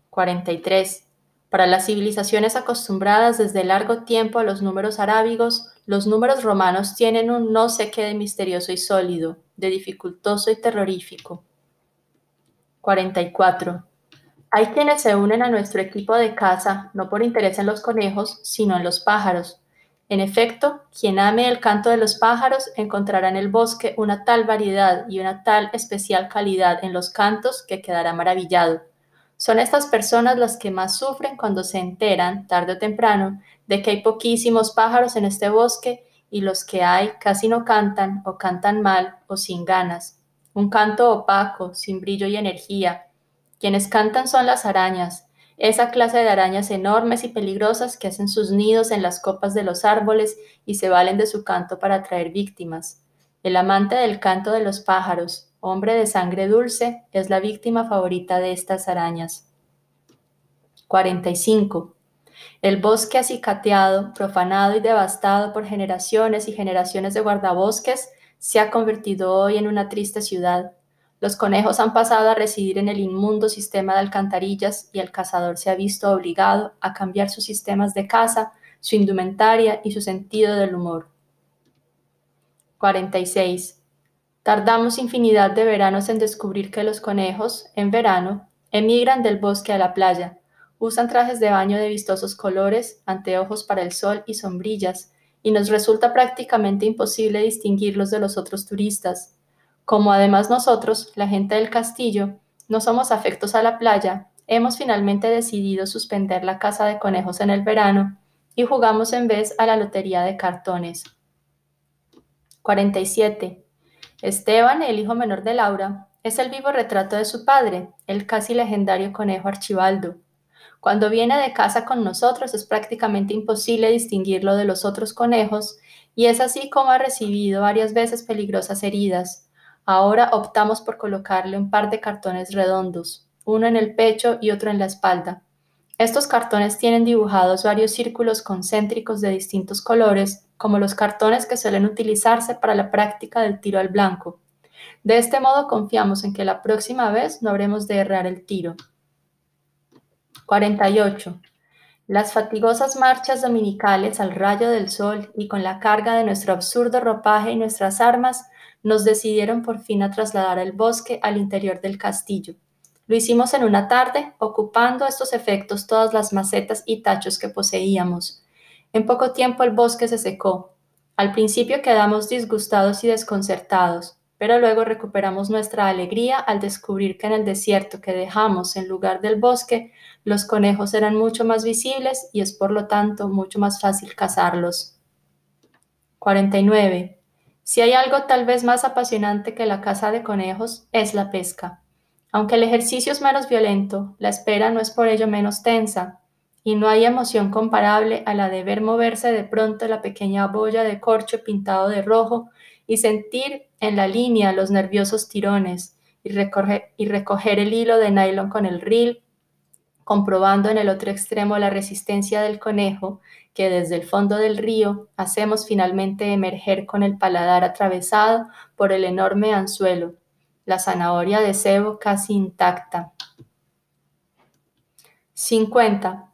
43. Para las civilizaciones acostumbradas desde largo tiempo a los números arábigos, los números romanos tienen un no sé qué de misterioso y sólido, de dificultoso y terrorífico. 44. Hay quienes se unen a nuestro equipo de caza no por interés en los conejos, sino en los pájaros, en efecto, quien ame el canto de los pájaros encontrará en el bosque una tal variedad y una tal especial calidad en los cantos que quedará maravillado. Son estas personas las que más sufren cuando se enteran, tarde o temprano, de que hay poquísimos pájaros en este bosque y los que hay casi no cantan o cantan mal o sin ganas. Un canto opaco, sin brillo y energía. Quienes cantan son las arañas, esa clase de arañas enormes y peligrosas que hacen sus nidos en las copas de los árboles y se valen de su canto para atraer víctimas. El amante del canto de los pájaros, hombre de sangre dulce, es la víctima favorita de estas arañas. 45. El bosque acicateado, profanado y devastado por generaciones y generaciones de guardabosques, se ha convertido hoy en una triste ciudad, los conejos han pasado a residir en el inmundo sistema de alcantarillas y el cazador se ha visto obligado a cambiar sus sistemas de caza, su indumentaria y su sentido del humor. 46. Tardamos infinidad de veranos en descubrir que los conejos, en verano, emigran del bosque a la playa, usan trajes de baño de vistosos colores, anteojos para el sol y sombrillas, y nos resulta prácticamente imposible distinguirlos de los otros turistas, como además nosotros, la gente del castillo, no somos afectos a la playa, hemos finalmente decidido suspender la caza de conejos en el verano y jugamos en vez a la lotería de cartones. 47. Esteban, el hijo menor de Laura, es el vivo retrato de su padre, el casi legendario conejo Archibaldo. Cuando viene de casa con nosotros es prácticamente imposible distinguirlo de los otros conejos y es así como ha recibido varias veces peligrosas heridas, Ahora optamos por colocarle un par de cartones redondos, uno en el pecho y otro en la espalda. Estos cartones tienen dibujados varios círculos concéntricos de distintos colores, como los cartones que suelen utilizarse para la práctica del tiro al blanco. De este modo confiamos en que la próxima vez no habremos de errar el tiro. 48. Las fatigosas marchas dominicales al rayo del sol y con la carga de nuestro absurdo ropaje y nuestras armas nos decidieron por fin a trasladar el bosque al interior del castillo. Lo hicimos en una tarde, ocupando a estos efectos todas las macetas y tachos que poseíamos. En poco tiempo el bosque se secó. Al principio quedamos disgustados y desconcertados, pero luego recuperamos nuestra alegría al descubrir que en el desierto que dejamos en lugar del bosque, los conejos eran mucho más visibles y es por lo tanto mucho más fácil cazarlos. 49. Si hay algo tal vez más apasionante que la caza de conejos, es la pesca. Aunque el ejercicio es menos violento, la espera no es por ello menos tensa, y no hay emoción comparable a la de ver moverse de pronto la pequeña boya de corcho pintado de rojo y sentir en la línea los nerviosos tirones y recoger, el hilo de nylon con el reel, comprobando en el otro extremo la resistencia del conejo que desde el fondo del río hacemos finalmente emerger con el paladar atravesado por el enorme anzuelo, la zanahoria de cebo casi intacta. 50.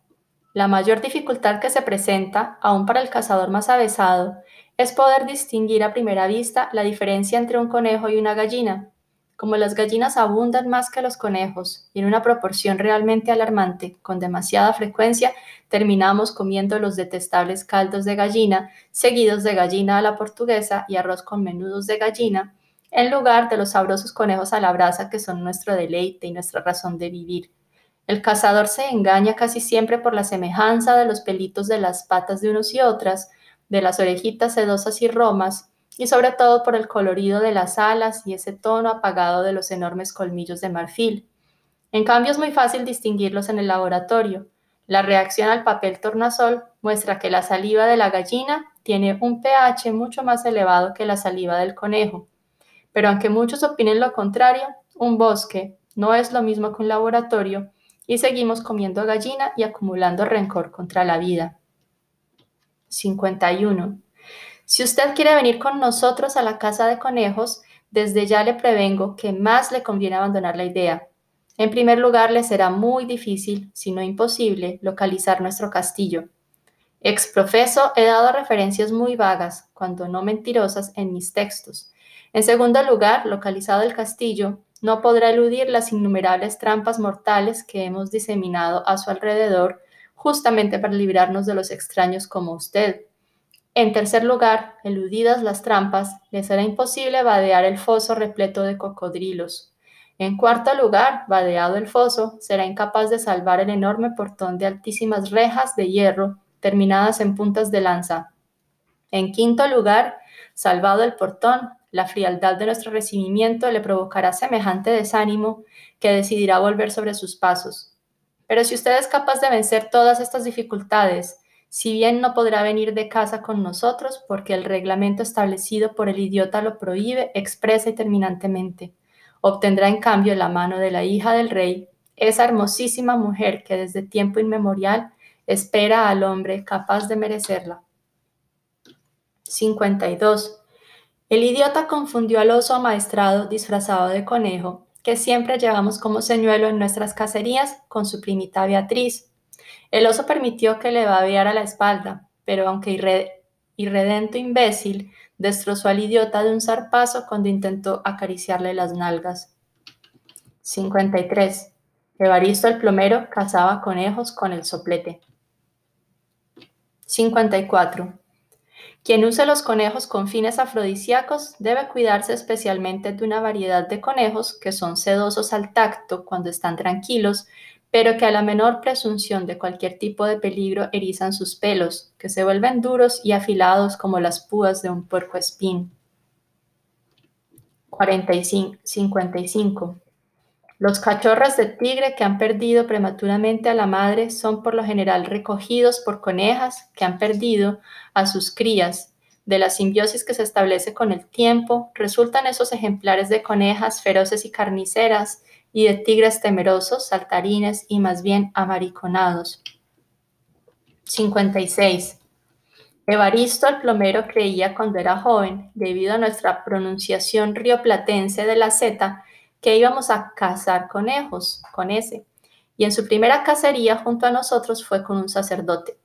La mayor dificultad que se presenta, aún para el cazador más avesado, es poder distinguir a primera vista la diferencia entre un conejo y una gallina. Como las gallinas abundan más que los conejos y en una proporción realmente alarmante, con demasiada frecuencia, terminamos comiendo los detestables caldos de gallina, seguidos de gallina a la portuguesa y arroz con menudos de gallina, en lugar de los sabrosos conejos a la brasa que son nuestro deleite y nuestra razón de vivir. El cazador se engaña casi siempre por la semejanza de los pelitos de las patas de unos y otras, de las orejitas sedosas y romas, y sobre todo por el colorido de las alas y ese tono apagado de los enormes colmillos de marfil. En cambio es muy fácil distinguirlos en el laboratorio. La reacción al papel tornasol muestra que la saliva de la gallina tiene un pH mucho más elevado que la saliva del conejo. Pero aunque muchos opinen lo contrario, un bosque no es lo mismo que un laboratorio y seguimos comiendo gallina y acumulando rencor contra la vida. 51. Si usted quiere venir con nosotros a la casa de conejos, desde ya le prevengo que más le conviene abandonar la idea. En primer lugar, le será muy difícil, si no imposible, localizar nuestro castillo. Exprofeso he dado referencias muy vagas, cuando no mentirosas, en mis textos. En segundo lugar, localizado el castillo, no podrá eludir las innumerables trampas mortales que hemos diseminado a su alrededor justamente para librarnos de los extraños como usted. En tercer lugar, eludidas las trampas, le será imposible vadear el foso repleto de cocodrilos. En cuarto lugar, vadeado el foso, será incapaz de salvar el enorme portón de altísimas rejas de hierro terminadas en puntas de lanza. En quinto lugar, salvado el portón, la frialdad de nuestro recibimiento le provocará semejante desánimo que decidirá volver sobre sus pasos. Pero si usted es capaz de vencer todas estas dificultades, si bien no podrá venir de casa con nosotros porque el reglamento establecido por el idiota lo prohíbe expresa y terminantemente, obtendrá en cambio la mano de la hija del rey, esa hermosísima mujer que desde tiempo inmemorial espera al hombre capaz de merecerla. 52. El idiota confundió al oso amaestrado disfrazado de conejo que siempre llevamos como señuelo en nuestras cacerías con su primita Beatriz. El oso permitió que le babeara la espalda, pero aunque irredento imbécil, destrozó al idiota de un zarpazo cuando intentó acariciarle las nalgas. 53. Evaristo el plomero cazaba conejos con el soplete. 54. Quien use los conejos con fines afrodisíacos debe cuidarse especialmente de una variedad de conejos que son sedosos al tacto cuando están tranquilos, pero que a la menor presunción de cualquier tipo de peligro erizan sus pelos, que se vuelven duros y afilados como las púas de un puercoespín. 45, 55. Los cachorros de tigre que han perdido prematuramente a la madre son por lo general recogidos por conejas que han perdido a sus crías. De la simbiosis que se establece con el tiempo, resultan esos ejemplares de conejas feroces y carniceras y de tigres temerosos, saltarines y más bien amariconados. 56. Evaristo el plomero creía cuando era joven, debido a nuestra pronunciación rioplatense de la Z, que íbamos a cazar conejos, con ese. Y en su primera cacería junto a nosotros fue con un sacerdote.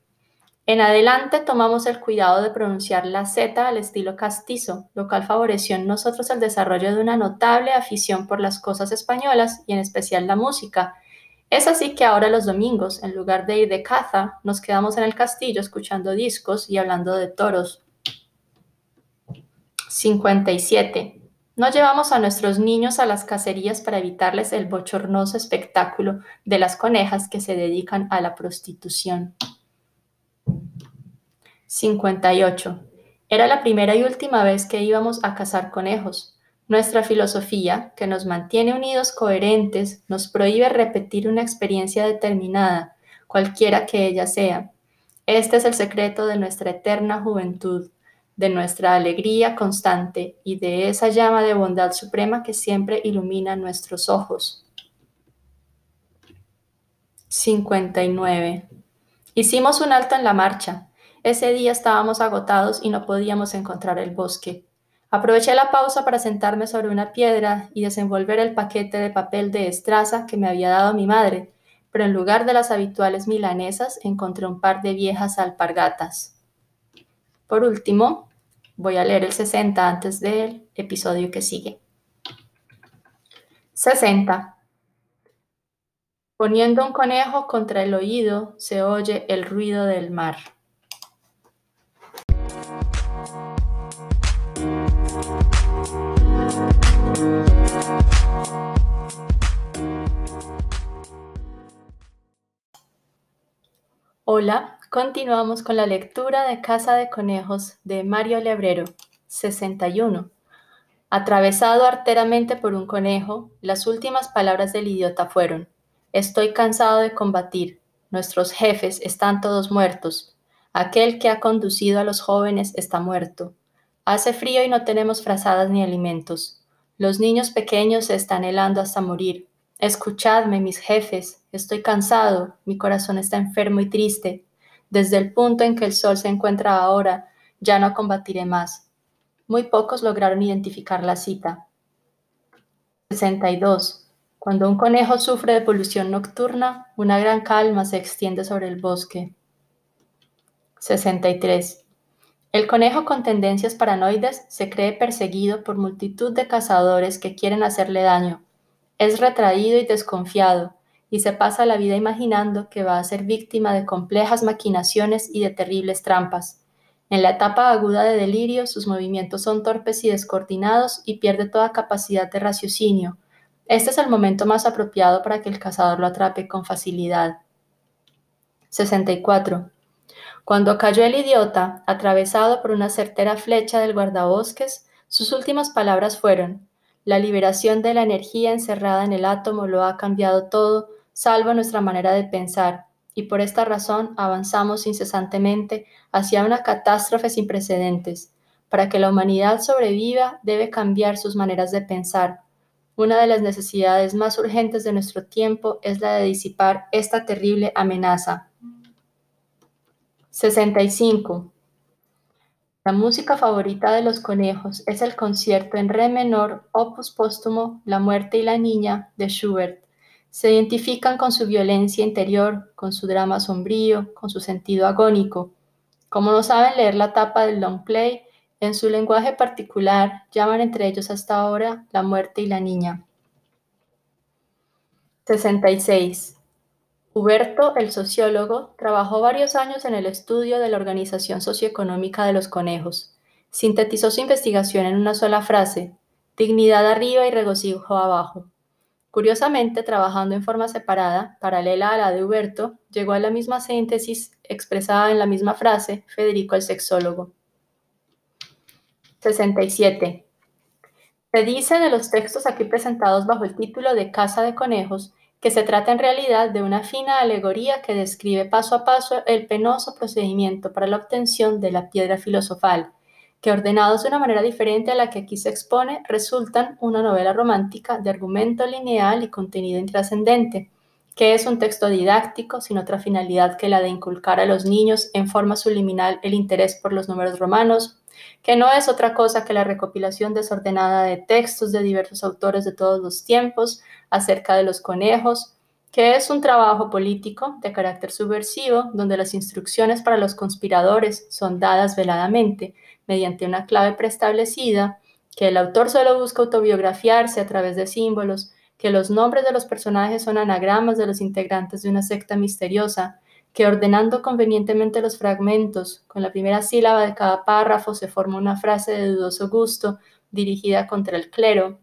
En adelante tomamos el cuidado de pronunciar la Z al estilo castizo, lo cual favoreció en nosotros el desarrollo de una notable afición por las cosas españolas y en especial la música. Es así que ahora los domingos, en lugar de ir de caza, nos quedamos en el castillo escuchando discos y hablando de toros. 57. No llevamos a nuestros niños a las cacerías para evitarles el bochornoso espectáculo de las conejas que se dedican a la prostitución. 58. Era la primera y última vez que íbamos a cazar conejos. Nuestra filosofía, que nos mantiene unidos coherentes, nos prohíbe repetir una experiencia determinada, cualquiera que ella sea. Este es el secreto de nuestra eterna juventud, de nuestra alegría constante y de esa llama de bondad suprema que siempre ilumina nuestros ojos. 59. Hicimos un alto en la marcha. Ese día estábamos agotados y no podíamos encontrar el bosque. Aproveché la pausa para sentarme sobre una piedra y desenvolver el paquete de papel de estraza que me había dado mi madre, pero en lugar de las habituales milanesas encontré un par de viejas alpargatas. Por último, voy a leer el 60 antes del episodio que sigue. 60. Poniendo un conejo contra el oído se oye el ruido del mar. Hola, continuamos con la lectura de Casa de Conejos de Mario Lebrero, 61. Atravesado arteramente por un conejo, las últimas palabras del idiota fueron, Estoy cansado de combatir, nuestros jefes están todos muertos, aquel que ha conducido a los jóvenes está muerto. Hace frío y no tenemos frazadas ni alimentos. Los niños pequeños se están helando hasta morir. Escuchadme, mis jefes, estoy cansado, mi corazón está enfermo y triste. Desde el punto en que el sol se encuentra ahora, ya no combatiré más. Muy pocos lograron identificar la cita. 62. Cuando un conejo sufre de polución nocturna, una gran calma se extiende sobre el bosque. 63. El conejo con tendencias paranoides se cree perseguido por multitud de cazadores que quieren hacerle daño es retraído y desconfiado, y se pasa la vida imaginando que va a ser víctima de complejas maquinaciones y de terribles trampas. En la etapa aguda de delirio, sus movimientos son torpes y descoordinados y pierde toda capacidad de raciocinio. Este es el momento más apropiado para que el cazador lo atrape con facilidad. 64. Cuando cayó el idiota, atravesado por una certera flecha del guardabosques, sus últimas palabras fueron, la liberación de la energía encerrada en el átomo lo ha cambiado todo, salvo nuestra manera de pensar, y por esta razón avanzamos incesantemente hacia una catástrofe sin precedentes. Para que la humanidad sobreviva, debe cambiar sus maneras de pensar. Una de las necesidades más urgentes de nuestro tiempo es la de disipar esta terrible amenaza. 65. La música favorita de los conejos es el concierto en re menor, opus póstumo, La muerte y la niña, de Schubert. Se identifican con su violencia interior, con su drama sombrío, con su sentido agónico. Como no saben leer la tapa del long play, en su lenguaje particular llaman entre ellos hasta ahora La muerte y la niña. 66. Huberto, el sociólogo, trabajó varios años en el estudio de la organización socioeconómica de los conejos. Sintetizó su investigación en una sola frase, dignidad arriba y regocijo abajo. Curiosamente, trabajando en forma separada, paralela a la de Huberto, llegó a la misma síntesis expresada en la misma frase Federico el sexólogo. 67. Se dice de los textos aquí presentados bajo el título de Casa de Conejos que se trata en realidad de una fina alegoría que describe paso a paso el penoso procedimiento para la obtención de la piedra filosofal, que ordenados de una manera diferente a la que aquí se expone, resultan una novela romántica de argumento lineal y contenido intrascendente, que es un texto didáctico sin otra finalidad que la de inculcar a los niños en forma subliminal el interés por los números romanos, que no es otra cosa que la recopilación desordenada de textos de diversos autores de todos los tiempos acerca de los conejos, que es un trabajo político de carácter subversivo donde las instrucciones para los conspiradores son dadas veladamente mediante una clave preestablecida, que el autor solo busca autobiografiarse a través de símbolos, que los nombres de los personajes son anagramas de los integrantes de una secta misteriosa, que ordenando convenientemente los fragmentos, con la primera sílaba de cada párrafo se forma una frase de dudoso gusto dirigida contra el clero,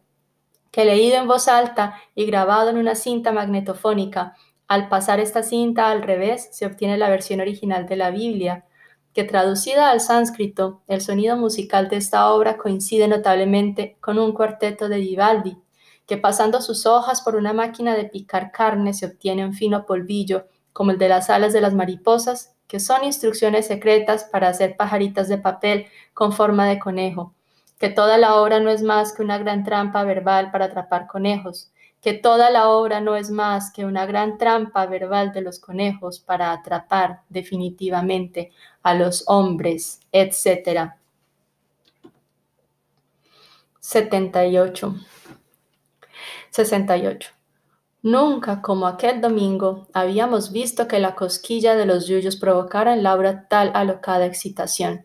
que leído en voz alta y grabado en una cinta magnetofónica, al pasar esta cinta al revés se obtiene la versión original de la Biblia, que traducida al sánscrito, el sonido musical de esta obra coincide notablemente con un cuarteto de Vivaldi, que pasando sus hojas por una máquina de picar carne se obtiene un fino polvillo, como el de las alas de las mariposas, que son instrucciones secretas para hacer pajaritas de papel con forma de conejo, que toda la obra no es más que una gran trampa verbal para atrapar conejos, que toda la obra no es más que una gran trampa verbal de los conejos para atrapar definitivamente a los hombres, etc. 78. 68. Nunca, como aquel domingo, habíamos visto que la cosquilla de los yuyos provocara en Laura tal alocada excitación.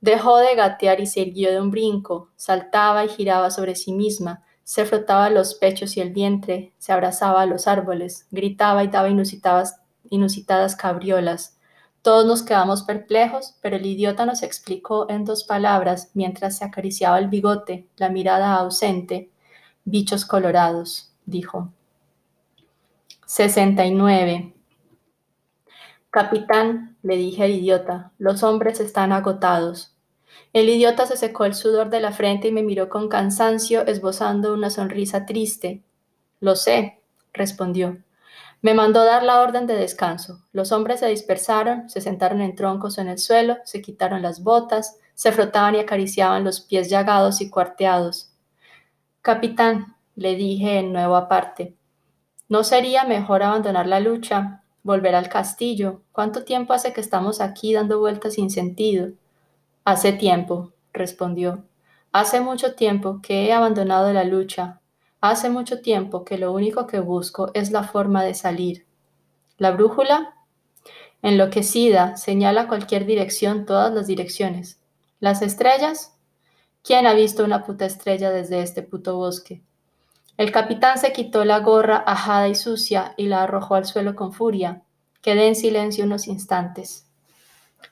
Dejó de gatear y se irguió de un brinco, saltaba y giraba sobre sí misma, se frotaba los pechos y el vientre, se abrazaba a los árboles, gritaba y daba inusitadas, inusitadas cabriolas. Todos nos quedamos perplejos, pero el idiota nos explicó en dos palabras mientras se acariciaba el bigote, la mirada ausente. Bichos colorados, dijo. 69. Capitán, le dije al idiota, los hombres están agotados. El idiota se secó el sudor de la frente y me miró con cansancio, esbozando una sonrisa triste. Lo sé, respondió. Me mandó dar la orden de descanso. Los hombres se dispersaron, se sentaron en troncos en el suelo, se quitaron las botas, se frotaban y acariciaban los pies llagados y cuarteados. Capitán, le dije en nuevo aparte, ¿No sería mejor abandonar la lucha, volver al castillo? ¿Cuánto tiempo hace que estamos aquí dando vueltas sin sentido? Hace tiempo, respondió. Hace mucho tiempo que he abandonado la lucha. Hace mucho tiempo que lo único que busco es la forma de salir. ¿La brújula? Enloquecida, señala cualquier dirección, todas las direcciones. ¿Las estrellas? ¿Quién ha visto una puta estrella desde este puto bosque? El capitán se quitó la gorra ajada y sucia y la arrojó al suelo con furia. Quedé en silencio unos instantes.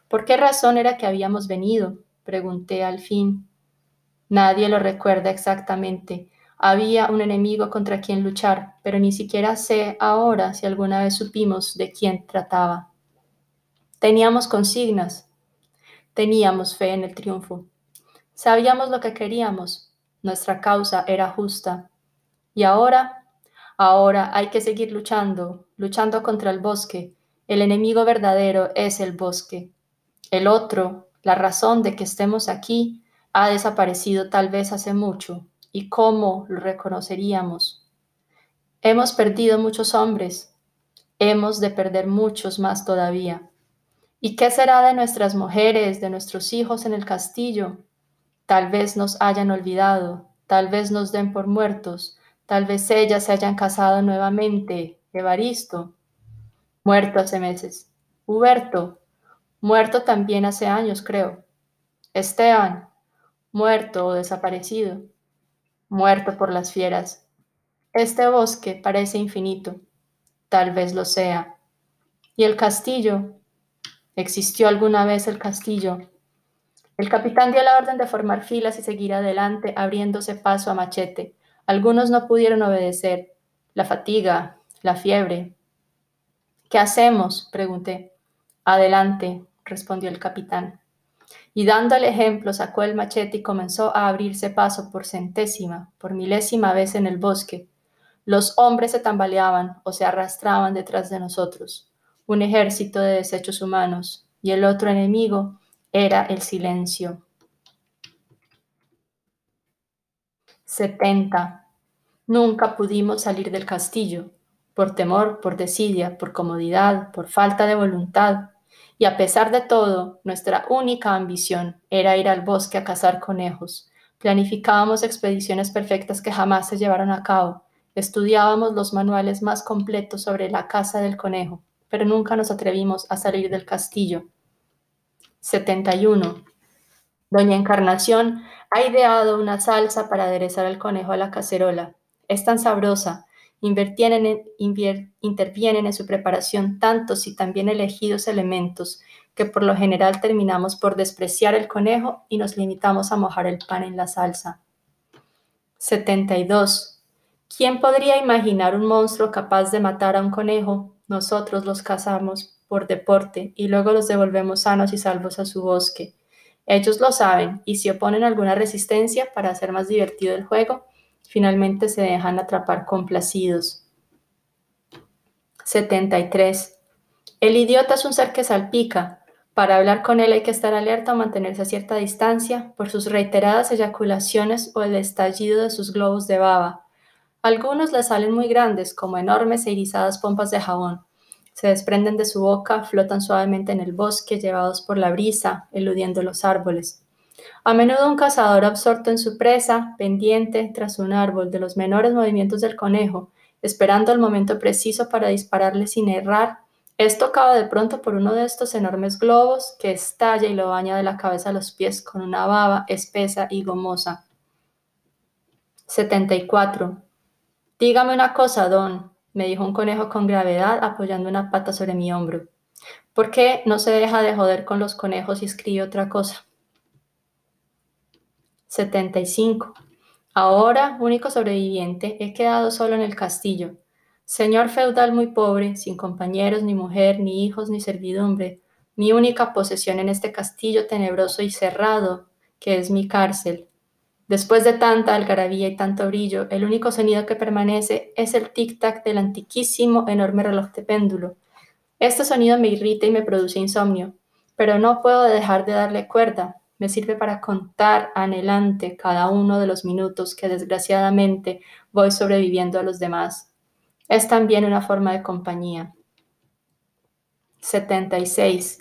¿Por qué razón era que habíamos venido? pregunté al fin. Nadie lo recuerda exactamente. Había un enemigo contra quien luchar, pero ni siquiera sé ahora si alguna vez supimos de quién trataba. Teníamos consignas, teníamos fe en el triunfo. Sabíamos lo que queríamos, nuestra causa era justa, y ahora, ahora hay que seguir luchando, luchando contra el bosque. El enemigo verdadero es el bosque. El otro, la razón de que estemos aquí, ha desaparecido tal vez hace mucho. ¿Y cómo lo reconoceríamos? Hemos perdido muchos hombres. Hemos de perder muchos más todavía. ¿Y qué será de nuestras mujeres, de nuestros hijos en el castillo? Tal vez nos hayan olvidado, tal vez nos den por muertos, Tal vez ellas se hayan casado nuevamente. Evaristo, muerto hace meses. Huberto, muerto también hace años, creo. Esteban, muerto o desaparecido. Muerto por las fieras. Este bosque parece infinito. Tal vez lo sea. ¿Y el castillo? ¿Existió alguna vez el castillo? El capitán dio la orden de formar filas y seguir adelante, abriéndose paso a machete. Algunos no pudieron obedecer. La fatiga, la fiebre. ¿Qué hacemos? pregunté. Adelante, respondió el capitán. Y dando el ejemplo, sacó el machete y comenzó a abrirse paso por centésima, por milésima vez en el bosque. Los hombres se tambaleaban o se arrastraban detrás de nosotros, un ejército de desechos humanos, y el otro enemigo era el silencio. 70. Nunca pudimos salir del castillo, por temor, por desidia, por comodidad, por falta de voluntad. Y a pesar de todo, nuestra única ambición era ir al bosque a cazar conejos. Planificábamos expediciones perfectas que jamás se llevaron a cabo. Estudiábamos los manuales más completos sobre la caza del conejo, pero nunca nos atrevimos a salir del castillo. 71. Doña Encarnación ha ideado una salsa para aderezar el conejo a la cacerola. Es tan sabrosa, intervienen en su preparación tantos y también elegidos elementos que por lo general terminamos por despreciar el conejo y nos limitamos a mojar el pan en la salsa. 72. ¿Quién podría imaginar un monstruo capaz de matar a un conejo? Nosotros los cazamos por deporte y luego los devolvemos sanos y salvos a su bosque. Ellos lo saben y si oponen alguna resistencia para hacer más divertido el juego, finalmente se dejan atrapar complacidos. 73. El idiota es un ser que salpica. Para hablar con él hay que estar alerta o mantenerse a cierta distancia por sus reiteradas eyaculaciones o el estallido de sus globos de baba. Algunos le salen muy grandes, como enormes e irisadas pompas de jabón. Se desprenden de su boca, flotan suavemente en el bosque, llevados por la brisa, eludiendo los árboles. A menudo un cazador absorto en su presa, pendiente tras un árbol de los menores movimientos del conejo, esperando el momento preciso para dispararle sin errar, es tocado de pronto por uno de estos enormes globos que estalla y lo baña de la cabeza a los pies con una baba espesa y gomosa. 74. Dígame una cosa, don, me dijo un conejo con gravedad apoyando una pata sobre mi hombro. ¿Por qué no se deja de joder con los conejos y escribe otra cosa? 75. Ahora, único sobreviviente, he quedado solo en el castillo. Señor feudal muy pobre, sin compañeros, ni mujer, ni hijos, ni servidumbre, mi única posesión en este castillo tenebroso y cerrado, que es mi cárcel. Después de tanta algarabía y tanto brillo, el único sonido que permanece es el tic-tac del antiquísimo, enorme reloj de péndulo. Este sonido me irrita y me produce insomnio, pero no puedo dejar de darle cuerda. Me sirve para contar anhelante cada uno de los minutos que desgraciadamente voy sobreviviendo a los demás. Es también una forma de compañía. 76.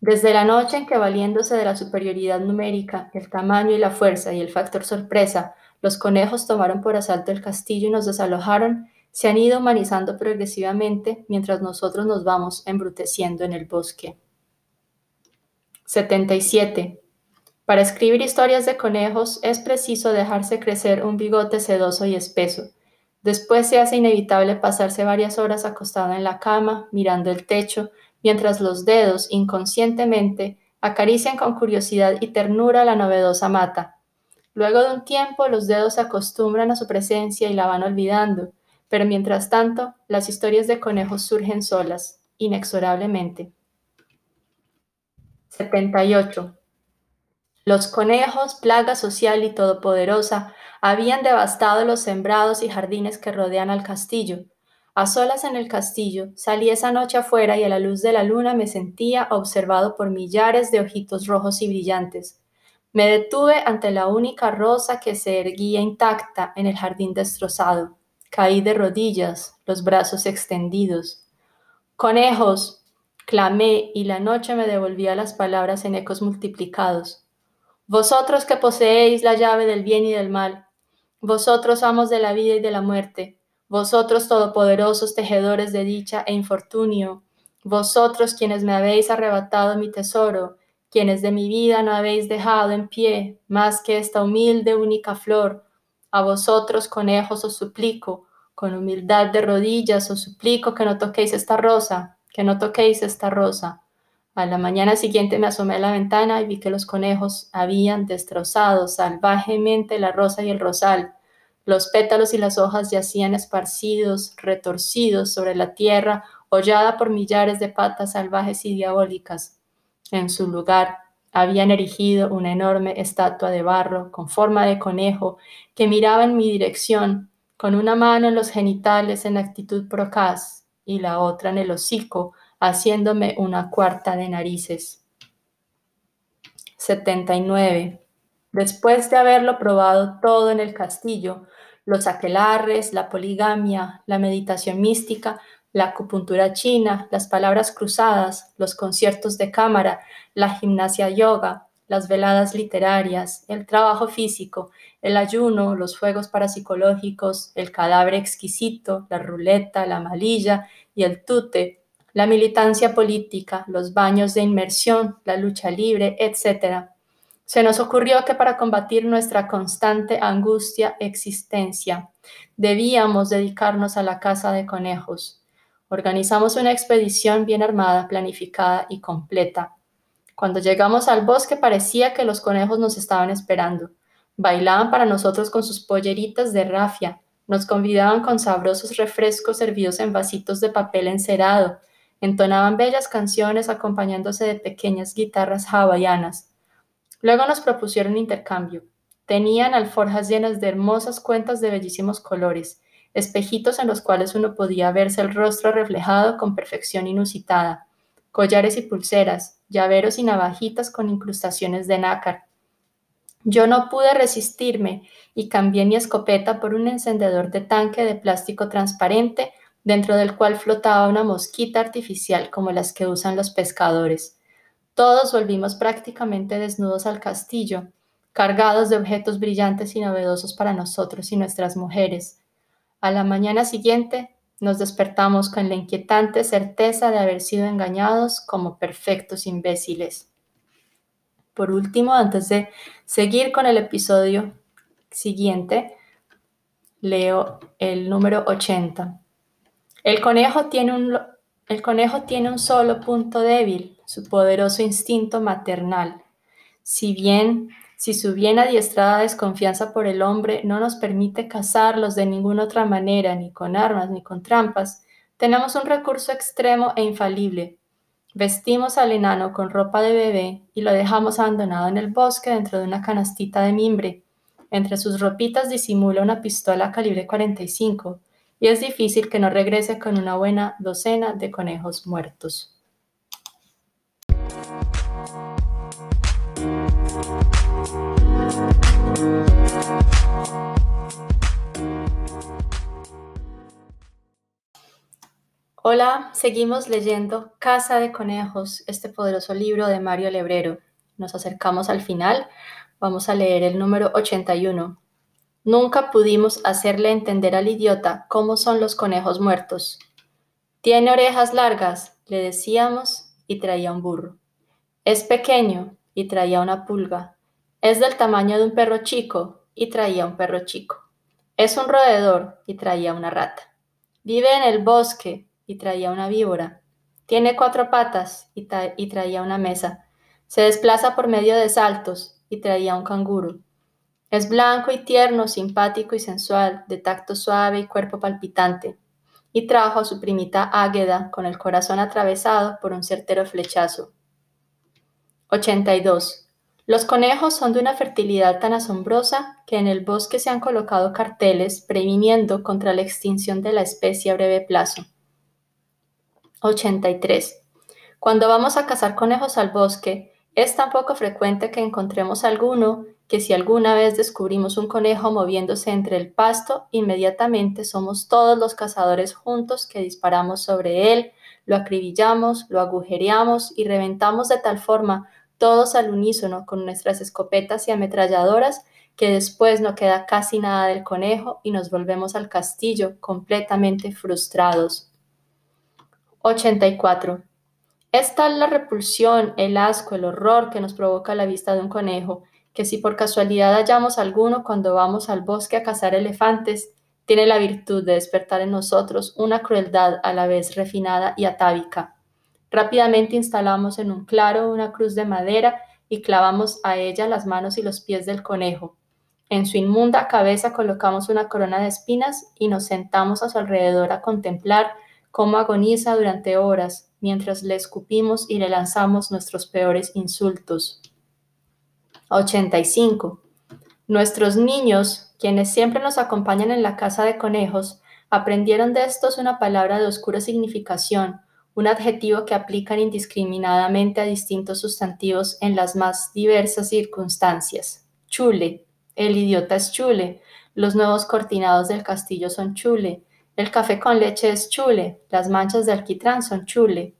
Desde la noche en que, valiéndose de la superioridad numérica, el tamaño y la fuerza y el factor sorpresa, los conejos tomaron por asalto el castillo y nos desalojaron, se han ido humanizando progresivamente mientras nosotros nos vamos embruteciendo en el bosque. 77. Para escribir historias de conejos es preciso dejarse crecer un bigote sedoso y espeso. Después se hace inevitable pasarse varias horas acostado en la cama, mirando el techo, mientras los dedos inconscientemente acarician con curiosidad y ternura la novedosa mata. Luego de un tiempo los dedos se acostumbran a su presencia y la van olvidando, pero mientras tanto las historias de conejos surgen solas, inexorablemente. 78. Los conejos, plaga social y todopoderosa, habían devastado los sembrados y jardines que rodean al castillo, a solas en el castillo, salí esa noche afuera y a la luz de la luna me sentía observado por millares de ojitos rojos y brillantes. Me detuve ante la única rosa que se erguía intacta en el jardín destrozado. Caí de rodillas, los brazos extendidos. Conejos, clamé y la noche me devolvía las palabras en ecos multiplicados. Vosotros que poseéis la llave del bien y del mal, vosotros amos de la vida y de la muerte, vosotros todopoderosos tejedores de dicha e infortunio, vosotros quienes me habéis arrebatado mi tesoro, quienes de mi vida no habéis dejado en pie más que esta humilde única flor, a vosotros conejos os suplico, con humildad de rodillas os suplico que no toquéis esta rosa, que no toquéis esta rosa. A la mañana siguiente me asomé a la ventana y vi que los conejos habían destrozado salvajemente la rosa y el rosal, los pétalos y las hojas yacían esparcidos, retorcidos sobre la tierra, hollada por millares de patas salvajes y diabólicas. En su lugar habían erigido una enorme estatua de barro con forma de conejo que miraba en mi dirección, con una mano en los genitales en actitud procaz y la otra en el hocico, haciéndome una cuarta de narices. 79. Después de haberlo probado todo en el castillo, los aquelarres, la poligamia, la meditación mística, la acupuntura china, las palabras cruzadas, los conciertos de cámara, la gimnasia yoga, las veladas literarias, el trabajo físico, el ayuno, los juegos parapsicológicos, el cadáver exquisito, la ruleta, la malilla y el tute, la militancia política, los baños de inmersión, la lucha libre, etc. Se nos ocurrió que para combatir nuestra constante angustia existencia, debíamos dedicarnos a la caza de conejos. Organizamos una expedición bien armada, planificada y completa. Cuando llegamos al bosque parecía que los conejos nos estaban esperando. Bailaban para nosotros con sus polleritas de rafia, nos convidaban con sabrosos refrescos servidos en vasitos de papel encerado, Entonaban bellas canciones acompañándose de pequeñas guitarras hawaianas. Luego nos propusieron intercambio. Tenían alforjas llenas de hermosas cuentas de bellísimos colores, espejitos en los cuales uno podía verse el rostro reflejado con perfección inusitada, collares y pulseras, llaveros y navajitas con incrustaciones de nácar. Yo no pude resistirme y cambié mi escopeta por un encendedor de tanque de plástico transparente dentro del cual flotaba una mosquita artificial como las que usan los pescadores. Todos volvimos prácticamente desnudos al castillo, cargados de objetos brillantes y novedosos para nosotros y nuestras mujeres. A la mañana siguiente nos despertamos con la inquietante certeza de haber sido engañados como perfectos imbéciles. Por último, antes de seguir con el episodio siguiente, leo el número 80. El conejo tiene un, el conejo tiene un solo punto débil, su poderoso instinto maternal. Si bien, si su bien adiestrada desconfianza por el hombre no nos permite cazarlos de ninguna otra manera, ni con armas ni con trampas, tenemos un recurso extremo e infalible. Vestimos al enano con ropa de bebé y lo dejamos abandonado en el bosque dentro de una canastita de mimbre. Entre sus ropitas disimula una pistola calibre 45 y es difícil que no regrese con una buena docena de conejos muertos. Hola, seguimos leyendo Casa de Conejos, este poderoso libro de Mario Lebrero. Nos acercamos al final, vamos a leer el número 81. Nunca pudimos hacerle entender al idiota cómo son los conejos muertos. Tiene orejas largas, le decíamos, y traía un burro. Es pequeño, y traía una pulga. Es del tamaño de un perro chico, y traía un perro chico. Es un roedor, y traía una rata. Vive en el bosque, y traía una víbora. Tiene cuatro patas, y, traía una mesa. Se desplaza por medio de saltos, y traía un canguro. Es blanco y tierno, simpático y sensual, de tacto suave y cuerpo palpitante, y trajo a su primita Águeda con el corazón atravesado por un certero flechazo. 82. Los conejos son de una fertilidad tan asombrosa que en el bosque se han colocado carteles previniendo contra la extinción de la especie a breve plazo. 83. Cuando vamos a cazar conejos al bosque, es tan poco frecuente que encontremos alguno que si alguna vez descubrimos un conejo moviéndose entre el pasto, inmediatamente somos todos los cazadores juntos que disparamos sobre él, lo acribillamos, lo agujereamos y reventamos de tal forma, todos al unísono, con nuestras escopetas y ametralladoras, que después no queda casi nada del conejo y nos volvemos al castillo completamente frustrados. 84. Es tal la repulsión, el asco, el horror que nos provoca la vista de un conejo, que si por casualidad hallamos alguno cuando vamos al bosque a cazar elefantes, tiene la virtud de despertar en nosotros una crueldad a la vez refinada y atávica. Rápidamente instalamos en un claro una cruz de madera y clavamos a ella las manos y los pies del conejo. En su inmunda cabeza colocamos una corona de espinas y nos sentamos a su alrededor a contemplar cómo agoniza durante horas mientras le escupimos y le lanzamos nuestros peores insultos. 85. Nuestros niños, quienes siempre nos acompañan en la casa de conejos, aprendieron de estos una palabra de oscura significación, un adjetivo que aplican indiscriminadamente a distintos sustantivos en las más diversas circunstancias. Chule. El idiota es chule. Los nuevos cortinados del castillo son chule. El café con leche es chule. Las manchas de alquitrán son chule.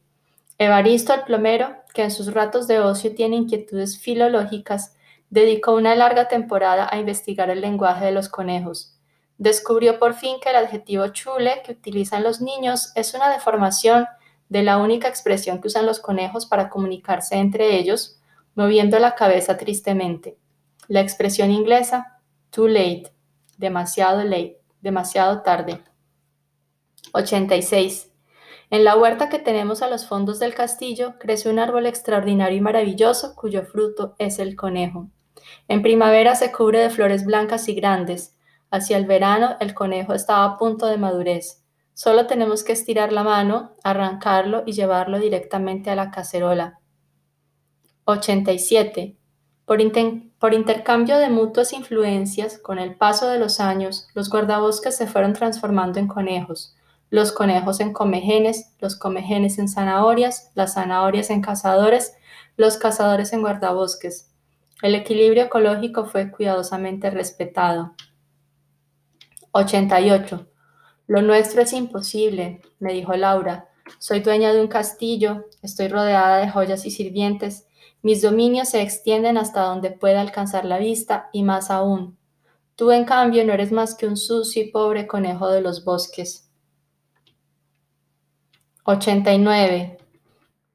Evaristo el plomero, que en sus ratos de ocio tiene inquietudes filológicas, dedicó una larga temporada a investigar el lenguaje de los conejos. Descubrió por fin que el adjetivo chule que utilizan los niños es una deformación de la única expresión que usan los conejos para comunicarse entre ellos, moviendo la cabeza tristemente. La expresión inglesa too late, demasiado late, demasiado tarde. 86. En la huerta que tenemos a los fondos del castillo crece un árbol extraordinario y maravilloso cuyo fruto es el conejo. En primavera se cubre de flores blancas y grandes. Hacia el verano el conejo estaba a punto de madurez. Solo tenemos que estirar la mano, arrancarlo y llevarlo directamente a la cacerola. 87. Por, por, intercambio de mutuas influencias, con el paso de los años, los guardabosques se fueron transformando en conejos, los conejos en comejenes, los comejenes en zanahorias, las zanahorias en cazadores, los cazadores en guardabosques. El equilibrio ecológico fue cuidadosamente respetado. 88. Lo nuestro es imposible, me dijo Laura. Soy dueña de un castillo, estoy rodeada de joyas y sirvientes, mis dominios se extienden hasta donde pueda alcanzar la vista y más aún. Tú, en cambio, no eres más que un sucio y pobre conejo de los bosques. 89.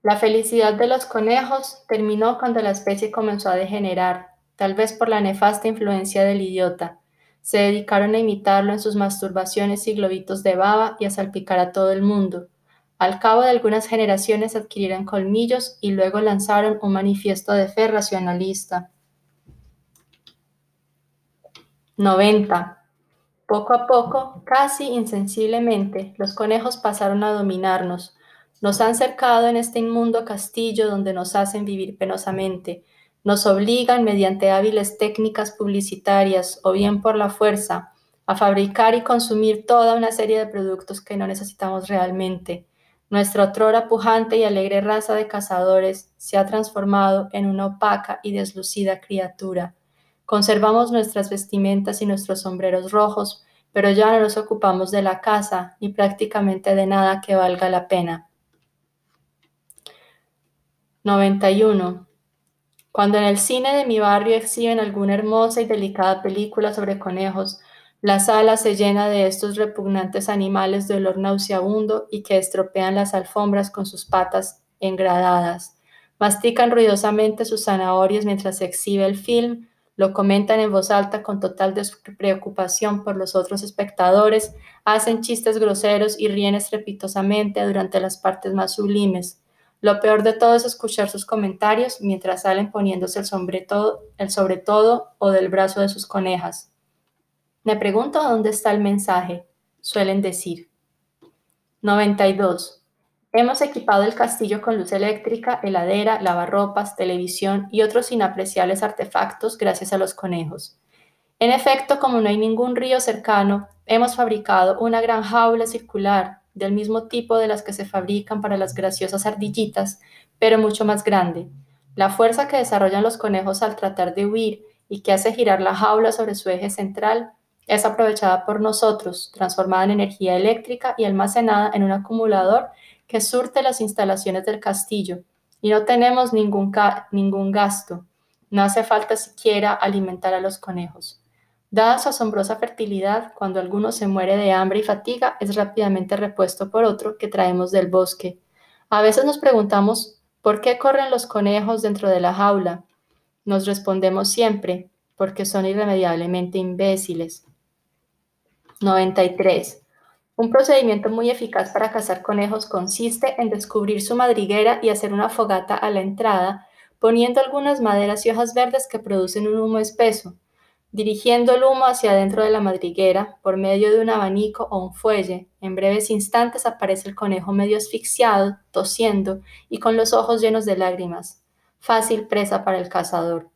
La felicidad de los conejos terminó cuando la especie comenzó a degenerar, tal vez por la nefasta influencia del idiota. Se dedicaron a imitarlo en sus masturbaciones y globitos de baba y a salpicar a todo el mundo. Al cabo de algunas generaciones adquirieron colmillos y luego lanzaron un manifiesto de fe racionalista. 90. Poco a poco, casi insensiblemente, los conejos pasaron a dominarnos. Nos han cercado en este inmundo castillo donde nos hacen vivir penosamente. Nos obligan, mediante hábiles técnicas publicitarias o bien por la fuerza, a fabricar y consumir toda una serie de productos que no necesitamos realmente. Nuestra otrora pujante y alegre raza de cazadores se ha transformado en una opaca y deslucida criatura Conservamos nuestras vestimentas y nuestros sombreros rojos, pero ya no nos ocupamos de la casa ni prácticamente de nada que valga la pena. 91. Cuando en el cine de mi barrio exhiben alguna hermosa y delicada película sobre conejos, la sala se llena de estos repugnantes animales de olor nauseabundo y que estropean las alfombras con sus patas engradadas. Mastican ruidosamente sus zanahorias mientras se exhibe el film lo comentan en voz alta con total despreocupación por los otros espectadores, hacen chistes groseros y ríen estrepitosamente durante las partes más sublimes. Lo peor de todo es escuchar sus comentarios mientras salen poniéndose el sobre todo, el sobre todo o del brazo de sus conejas. Me pregunto dónde está el mensaje, suelen decir. 92. Hemos equipado el castillo con luz eléctrica, heladera, lavarropas, televisión y otros inapreciables artefactos gracias a los conejos. En efecto, como no hay ningún río cercano, hemos fabricado una gran jaula circular del mismo tipo de las que se fabrican para las graciosas ardillitas, pero mucho más grande. La fuerza que desarrollan los conejos al tratar de huir y que hace girar la jaula sobre su eje central es aprovechada por nosotros, transformada en energía eléctrica y almacenada en un acumulador que surte las instalaciones del castillo y no tenemos ningún, ningún gasto. No hace falta siquiera alimentar a los conejos. Dada su asombrosa fertilidad, cuando alguno se muere de hambre y fatiga, es rápidamente repuesto por otro que traemos del bosque. A veces nos preguntamos, ¿por qué corren los conejos dentro de la jaula? Nos respondemos siempre, porque son irremediablemente imbéciles. 93. Un procedimiento muy eficaz para cazar conejos consiste en descubrir su madriguera y hacer una fogata a la entrada, poniendo algunas maderas y hojas verdes que producen un humo espeso. Dirigiendo el humo hacia adentro de la madriguera por medio de un abanico o un fuelle, en breves instantes aparece el conejo medio asfixiado, tosiendo y con los ojos llenos de lágrimas. Fácil presa para el cazador.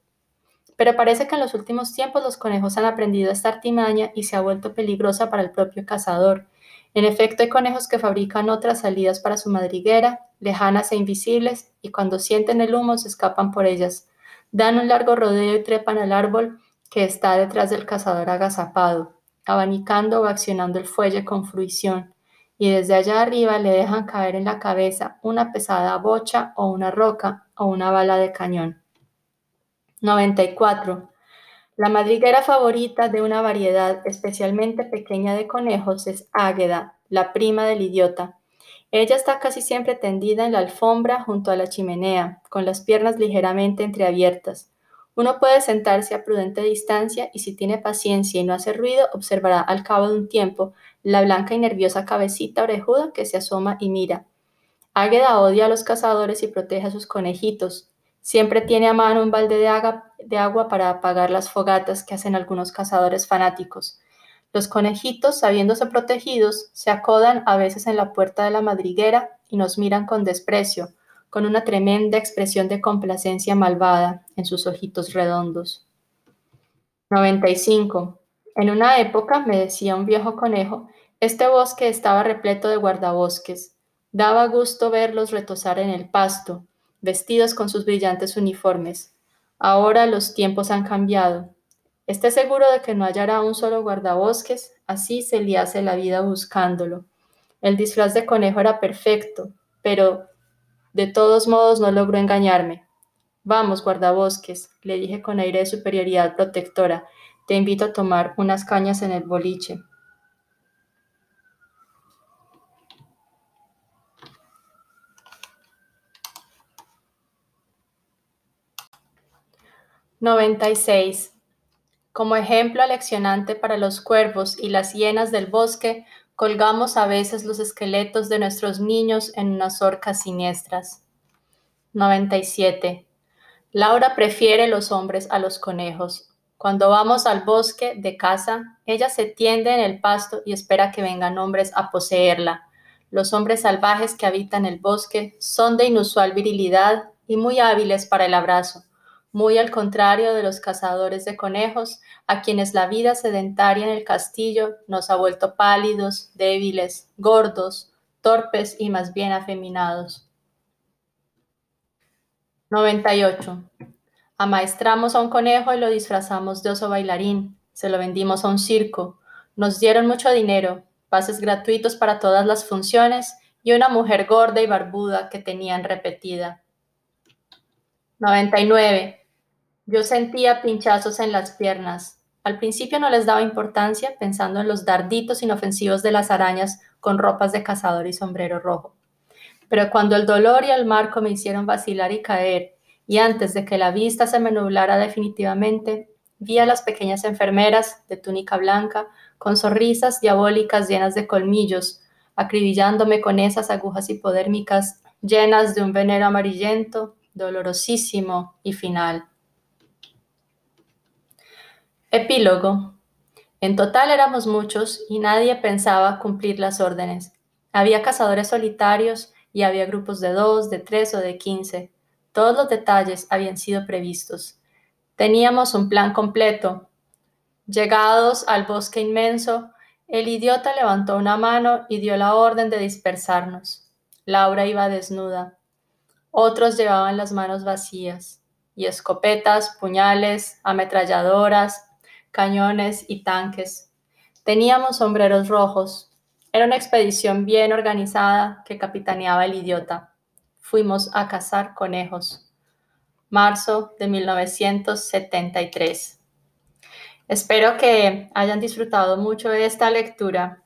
Pero parece que en los últimos tiempos los conejos han aprendido esta artimaña y se ha vuelto peligrosa para el propio cazador, en efecto, hay conejos que fabrican otras salidas para su madriguera, lejanas e invisibles, y cuando sienten el humo se escapan por ellas. Dan un largo rodeo y trepan al árbol que está detrás del cazador agazapado, abanicando o accionando el fuelle con fruición, y desde allá arriba le dejan caer en la cabeza una pesada bocha o una roca o una bala de cañón. 94. La madriguera favorita de una variedad especialmente pequeña de conejos es Águeda, la prima del idiota. Ella está casi siempre tendida en la alfombra junto a la chimenea, con las piernas ligeramente entreabiertas. Uno puede sentarse a prudente distancia y si tiene paciencia y no hace ruido, observará al cabo de un tiempo la blanca y nerviosa cabecita orejuda que se asoma y mira. Águeda odia a los cazadores y protege a sus conejitos. Siempre tiene a mano un balde de agua, para apagar las fogatas que hacen algunos cazadores fanáticos. Los conejitos, sabiéndose protegidos, se acodan a veces en la puerta de la madriguera y nos miran con desprecio, con una tremenda expresión de complacencia malvada en sus ojitos redondos. 95. En una época, me decía un viejo conejo, este bosque estaba repleto de guardabosques. Daba gusto verlos retosar en el pasto, vestidos con sus brillantes uniformes. Ahora los tiempos han cambiado. Esté seguro de que no hallará un solo guardabosques, así se le hace la vida buscándolo. El disfraz de conejo era perfecto, pero de todos modos no logró engañarme. Vamos, guardabosques, le dije con aire de superioridad protectora, te invito a tomar unas cañas en el boliche. ¡96! Como ejemplo aleccionante para los cuervos y las hienas del bosque, colgamos a veces los esqueletos de nuestros niños en unas orcas siniestras. 97. Laura prefiere los hombres a los conejos. Cuando vamos al bosque de casa, ella se tiende en el pasto y espera que vengan hombres a poseerla. Los hombres salvajes que habitan el bosque son de inusual virilidad y muy hábiles para el abrazo muy al contrario de los cazadores de conejos, a quienes la vida sedentaria en el castillo nos ha vuelto pálidos, débiles, gordos, torpes y más bien afeminados. 98. Amaestramos a un conejo y lo disfrazamos de oso bailarín. Se lo vendimos a un circo. Nos dieron mucho dinero, pases gratuitos para todas las funciones y una mujer gorda y barbuda que tenían repetida. 99. Yo sentía pinchazos en las piernas. Al principio no les daba importancia pensando en los darditos inofensivos de las arañas con ropas de cazador y sombrero rojo. Pero cuando el dolor y el marco me hicieron vacilar y caer, y antes de que la vista se me nublara definitivamente, vi a las pequeñas enfermeras de túnica blanca con sonrisas diabólicas llenas de colmillos, acribillándome con esas agujas hipodérmicas llenas de un veneno amarillento, dolorosísimo y final. Epílogo. En total éramos muchos y nadie pensaba cumplir las órdenes. Había cazadores solitarios y había grupos de dos, de tres o de quince. Todos los detalles habían sido previstos. Teníamos un plan completo. Llegados al bosque inmenso, el idiota levantó una mano y dio la orden de dispersarnos. Laura iba desnuda. Otros llevaban las manos vacías, y escopetas, puñales, ametralladoras, cañones y tanques. Teníamos sombreros rojos. Era una expedición bien organizada que capitaneaba el idiota. Fuimos a cazar conejos. Marzo de 1973. Espero que hayan disfrutado mucho de esta lectura